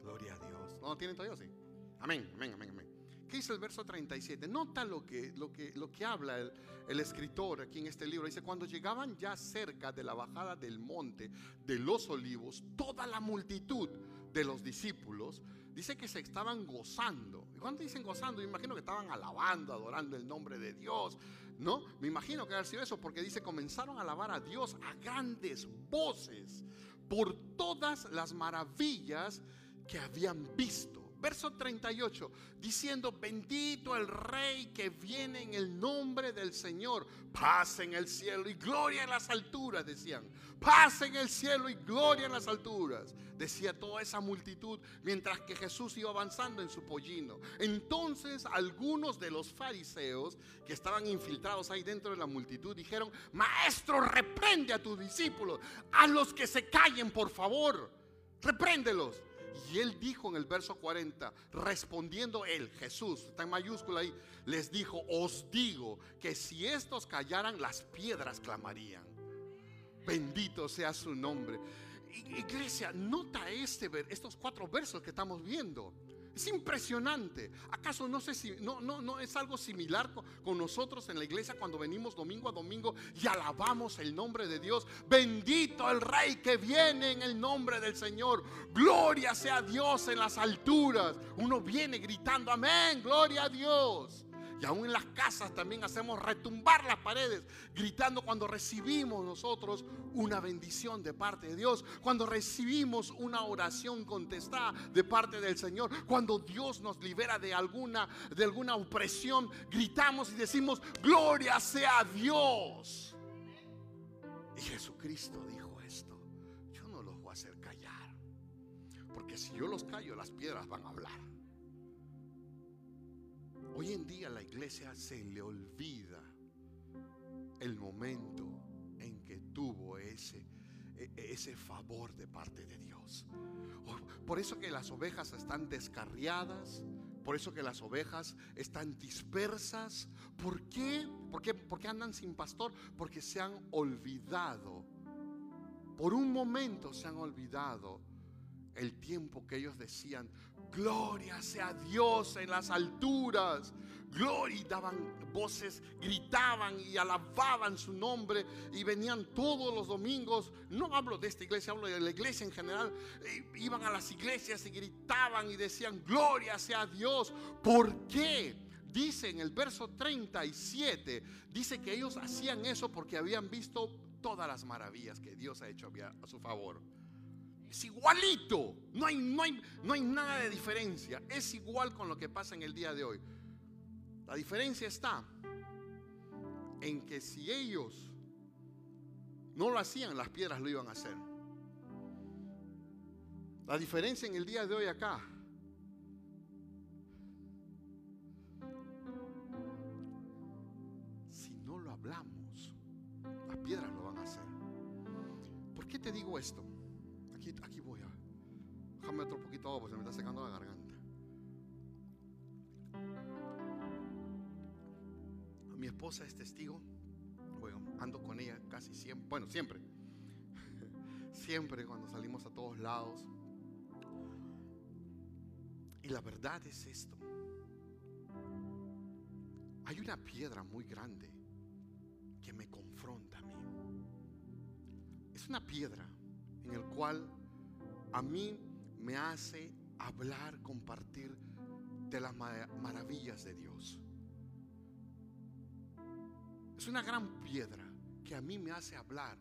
Gloria a Dios. ¿No lo tienen todavía? Sí. Amén, amén, amén, amén. ¿Qué dice el verso 37? Nota lo que, lo que, lo que habla el, el escritor aquí en este libro. Dice, cuando llegaban ya cerca de la bajada del monte de los olivos, toda la multitud de los discípulos dice que se estaban gozando. ¿Y cuando dicen gozando? Me imagino que estaban alabando, adorando el nombre de Dios. ¿No? Me imagino que ha sido eso porque dice, comenzaron a alabar a Dios a grandes voces por todas las maravillas que habían visto. Verso 38, diciendo, bendito el rey que viene en el nombre del Señor, paz en el cielo y gloria en las alturas, decían, paz en el cielo y gloria en las alturas, decía toda esa multitud, mientras que Jesús iba avanzando en su pollino. Entonces algunos de los fariseos que estaban infiltrados ahí dentro de la multitud dijeron, maestro, reprende a tus discípulos, a los que se callen, por favor, repréndelos. Y él dijo en el verso 40, respondiendo él, Jesús, está en mayúscula ahí, les dijo, os digo que si estos callaran, las piedras clamarían. Bendito sea su nombre. Iglesia, nota este, estos cuatro versos que estamos viendo. Es impresionante. ¿Acaso no sé si no, no, no es algo similar con, nosotros en la iglesia cuando venimos domingo a domingo y alabamos el nombre de Dios? Bendito el Rey que viene en el nombre del Señor. Gloria sea Dios en las alturas. Uno viene gritando, amén, gloria a Dios. Y aún en las casas también hacemos retumbar las paredes, gritando cuando recibimos nosotros una bendición de parte de Dios, cuando recibimos una oración contestada de parte del Señor, cuando Dios nos libera de alguna, de alguna opresión, gritamos y decimos, gloria sea Dios. Y Jesucristo dijo esto, yo no los voy a hacer callar, porque si yo los callo, las piedras van a hablar. Hoy en día la iglesia se le olvida el momento en que tuvo ese, e, e, ese favor de parte de Dios. Oh, por eso que las ovejas están descarriadas, por eso que las ovejas están dispersas. ¿Por qué? ¿Por qué? Porque andan sin pastor? Porque se han olvidado. Por un momento se han olvidado el tiempo que ellos decían, Gloria sea Dios en las alturas. Gloria y daban voces, gritaban y alababan su nombre y venían todos los domingos. No hablo de esta iglesia, hablo de la iglesia en general. Iban a las iglesias y gritaban y decían, gloria sea Dios. ¿Por qué? Dice en el verso 37, dice que ellos hacían eso porque habían visto todas las maravillas que Dios ha hecho a su favor. Es igualito. No hay, no, hay, no hay nada de diferencia. Es igual con lo que pasa en el día de hoy. La diferencia está en que si ellos no lo hacían, las piedras lo iban a hacer. La diferencia en el día de hoy acá si no lo hablamos, las piedras lo van a hacer. ¿Por qué te digo esto? Aquí, aquí voy a. Déjame otro poquito agua porque se me está secando la garganta. Mi esposa es testigo. Bueno, ando con ella casi siempre. Bueno, siempre. Siempre cuando salimos a todos lados. Y la verdad es esto. Hay una piedra muy grande que me confronta a mí. Es una piedra en el cual a mí me hace hablar, compartir de las maravillas de Dios. Es una gran piedra que a mí me hace hablar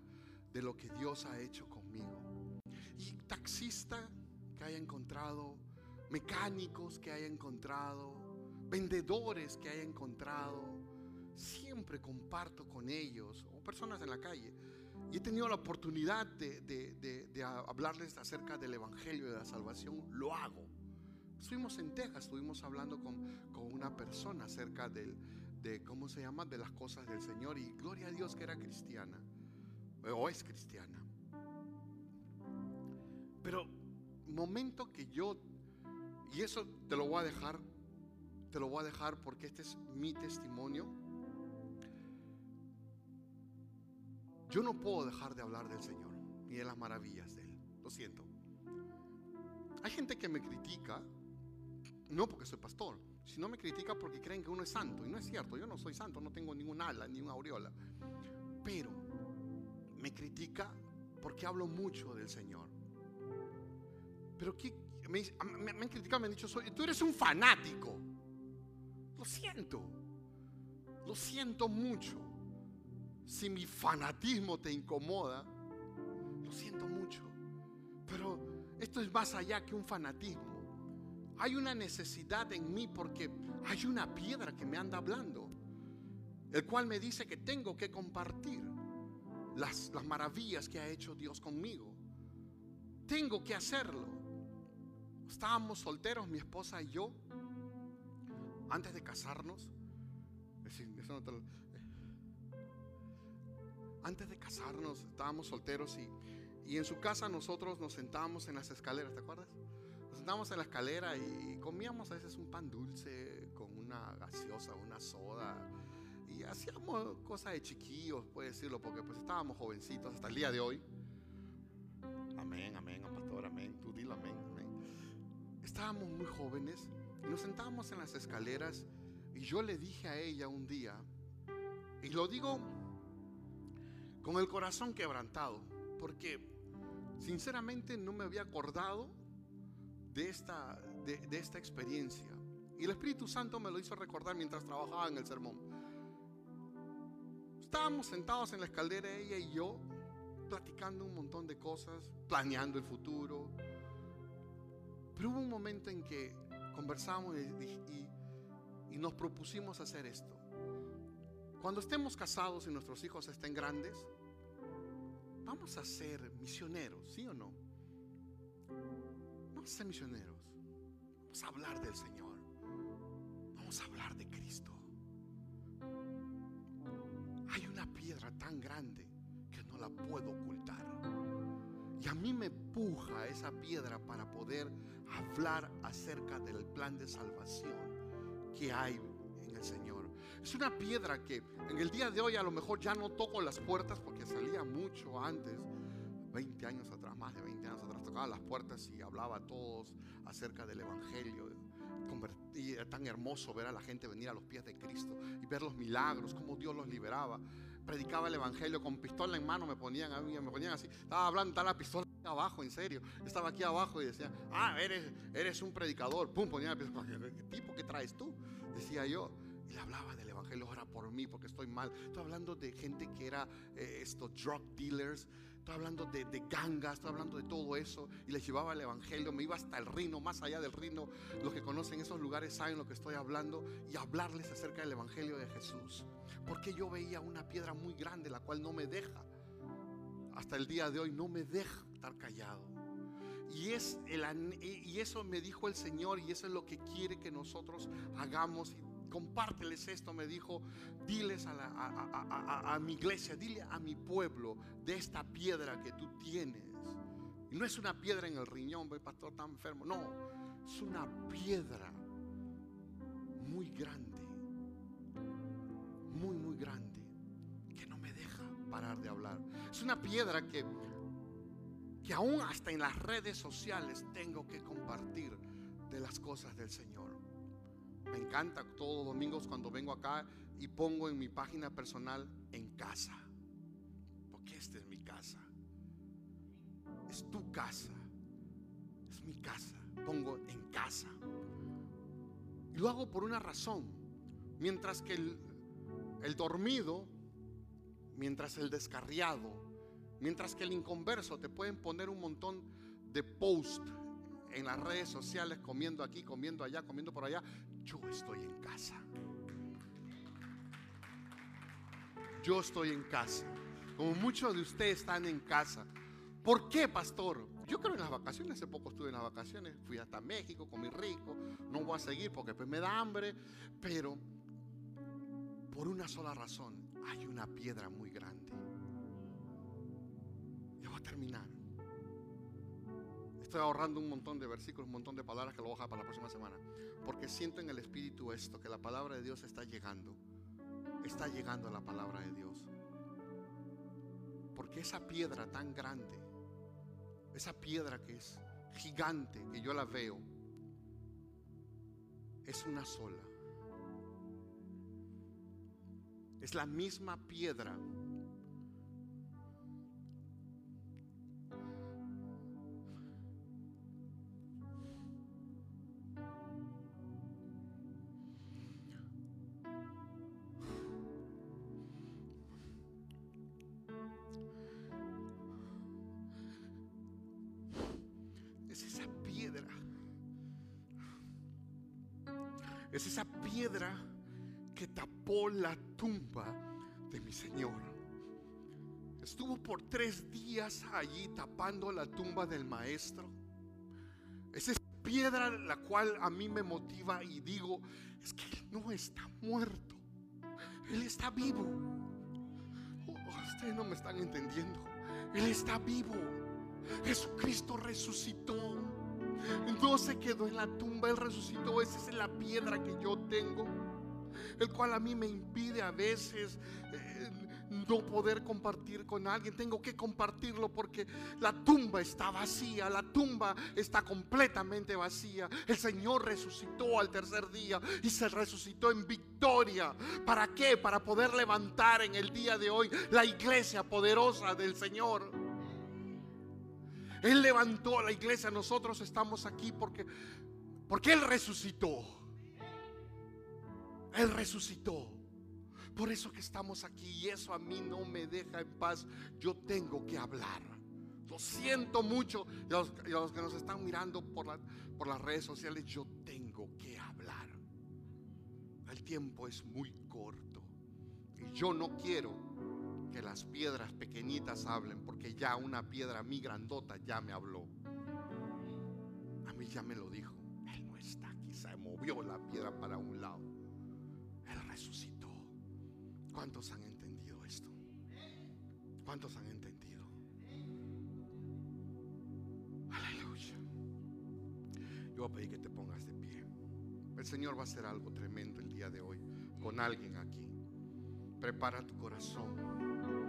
de lo que Dios ha hecho conmigo. Y taxista que haya encontrado, mecánicos que haya encontrado, vendedores que haya encontrado, siempre comparto con ellos, o personas en la calle. Y he tenido la oportunidad de, hablarles acerca del Evangelio de la Salvación, lo hago. Estuvimos en Texas, estuvimos hablando con, una persona acerca del, de, ¿cómo se llama? De las cosas del Señor. Y gloria a Dios que era cristiana, o es cristiana. Pero momento que yo, y eso te lo voy a dejar, te lo voy a dejar porque este es mi testimonio. Yo no puedo dejar de hablar del Señor ni de las maravillas de Él. Lo siento. Hay gente que me critica, no porque soy pastor, sino me critica porque creen que uno es santo. Y no es cierto, yo no soy santo, no tengo ningún ala, ni una aureola. Pero me critica porque hablo mucho del Señor. Pero ¿qué? Me, me, han criticado, me han dicho, tú eres un fanático. Lo siento. Lo siento mucho. Si mi fanatismo te incomoda, lo siento mucho. Pero esto es más allá que un fanatismo. Hay una necesidad en mí porque hay una piedra que me anda hablando, el cual me dice que tengo que compartir las, las maravillas que ha hecho Dios conmigo. Tengo que hacerlo. Estábamos solteros, mi esposa y yo, antes de casarnos. Antes de casarnos estábamos solteros y, y en su casa nosotros nos sentábamos en las escaleras, ¿te acuerdas? Nos sentábamos en la escalera y comíamos a veces un pan dulce con una gaseosa, una soda. Y hacíamos cosas de chiquillos, puede decirlo, porque pues estábamos jovencitos hasta el día de hoy. Amén, amén, pastor, amén. Tú dilo, amén, amén. Estábamos muy jóvenes y nos sentábamos en las escaleras y yo le dije a ella un día, y lo digo con el corazón quebrantado, porque sinceramente no me había acordado de esta, de, esta experiencia. Y el Espíritu Santo me lo hizo recordar mientras trabajaba en el sermón. Estábamos sentados en la escalera ella y yo, platicando un montón de cosas, planeando el futuro. Pero hubo un momento en que conversamos y, y nos propusimos hacer esto. Cuando estemos casados y nuestros hijos estén grandes, vamos a ser misioneros, ¿sí o no? Vamos a ser misioneros. Vamos a hablar del Señor. Vamos a hablar de Cristo. Hay una piedra tan grande que no la puedo ocultar. Y a mí me puja esa piedra para poder hablar acerca del plan de salvación que hay en el Señor. Es una piedra que en el día de hoy a lo mejor ya no toco las puertas porque salía mucho antes, 20 años atrás, más de 20 años atrás, tocaba las puertas y hablaba a todos acerca del Evangelio. Y era tan hermoso ver a la gente venir a los pies de Cristo y ver los milagros, cómo Dios los liberaba. Predicaba el Evangelio con pistola en mano, me ponían a mí, me ponían así. Estaba hablando, estaba la pistola abajo, en serio. Estaba aquí abajo y decía, ah, eres, eres un predicador. Pum, ponía la pistola. ¿Qué tipo que traes tú? Decía yo. Hablaba del Evangelio, ora por mí porque estoy mal. Estoy hablando de gente que era eh, estos drug dealers. Estoy hablando de, de, gangas, estoy hablando de todo eso. Y les llevaba el Evangelio. Me iba hasta el Rino, más allá del Rino. Los que conocen esos lugares saben lo que estoy hablando. Y hablarles acerca del Evangelio de Jesús. Porque yo veía una piedra muy grande, la cual no me deja. Hasta el día de hoy no me deja estar callado. Y, es el, y eso me dijo el Señor y eso es lo que quiere que nosotros hagamos. Compárteles esto, me dijo, diles a, la, a, mi iglesia, dile a mi pueblo de esta piedra que tú tienes. Y no es una piedra en el riñón, el pastor está enfermo, no, es una piedra muy grande, muy, muy grande, que no me deja parar de hablar. Es una piedra que que aún hasta en las redes sociales tengo que compartir de las cosas del Señor. Me encanta todos los domingos cuando vengo acá y pongo en mi página personal en casa. Porque esta es mi casa. Es tu casa. Es mi casa. Pongo en casa. Y lo hago por una razón. Mientras que el, el dormido, mientras el descarriado, Mientras que el inconverso te pueden poner un montón de posts en las redes sociales, comiendo aquí, comiendo allá, comiendo por allá. Yo estoy en casa. Yo estoy en casa. Como muchos de ustedes están en casa. ¿Por qué, pastor? Yo creo en las vacaciones, hace poco estuve en las vacaciones, fui hasta México, comí rico, no voy a seguir porque pues me da hambre, pero por una sola razón, hay una piedra muy grande terminar. Estoy ahorrando un montón de versículos, un montón de palabras que lo voy a dejar para la próxima semana. Porque siento en el Espíritu esto, que la palabra de Dios está llegando. Está llegando la palabra de Dios. Porque esa piedra tan grande, esa piedra que es gigante, que yo la veo, es una sola. Es la misma piedra la tumba de mi Señor. Estuvo por tres días allí tapando la tumba del maestro. Es esa piedra la cual a mí me motiva y digo, es que Él no está muerto. Él está vivo. Oh, ustedes no me están entendiendo. Él está vivo. Jesucristo resucitó. No se quedó en la tumba, Él resucitó. Esa es la piedra que yo tengo, el cual a mí me impide a veces eh, no poder compartir con alguien. Tengo que compartirlo porque la tumba está vacía, la tumba está completamente vacía. El Señor resucitó al tercer día y se resucitó en victoria. ¿Para qué? Para poder levantar en el día de hoy la iglesia poderosa del Señor. Él levantó la iglesia. Nosotros estamos aquí porque, porque Él resucitó. Él resucitó. Por eso que estamos aquí y eso a mí no me deja en paz. Yo tengo que hablar. Lo siento mucho. Y a los, que nos están mirando por, las redes sociales, yo tengo que hablar. El tiempo es muy corto. Y yo no quiero que las piedras pequeñitas hablen, porque ya una piedra mi grandota ya me habló. A mí ya me lo dijo. Él no está aquí, se movió la piedra para un lado. Resucitó. ¿Cuántos han entendido esto? ¿Cuántos han entendido? Aleluya. Yo voy a pedir que te pongas de pie. El Señor va a hacer algo tremendo el día de hoy con alguien aquí. Prepara tu corazón.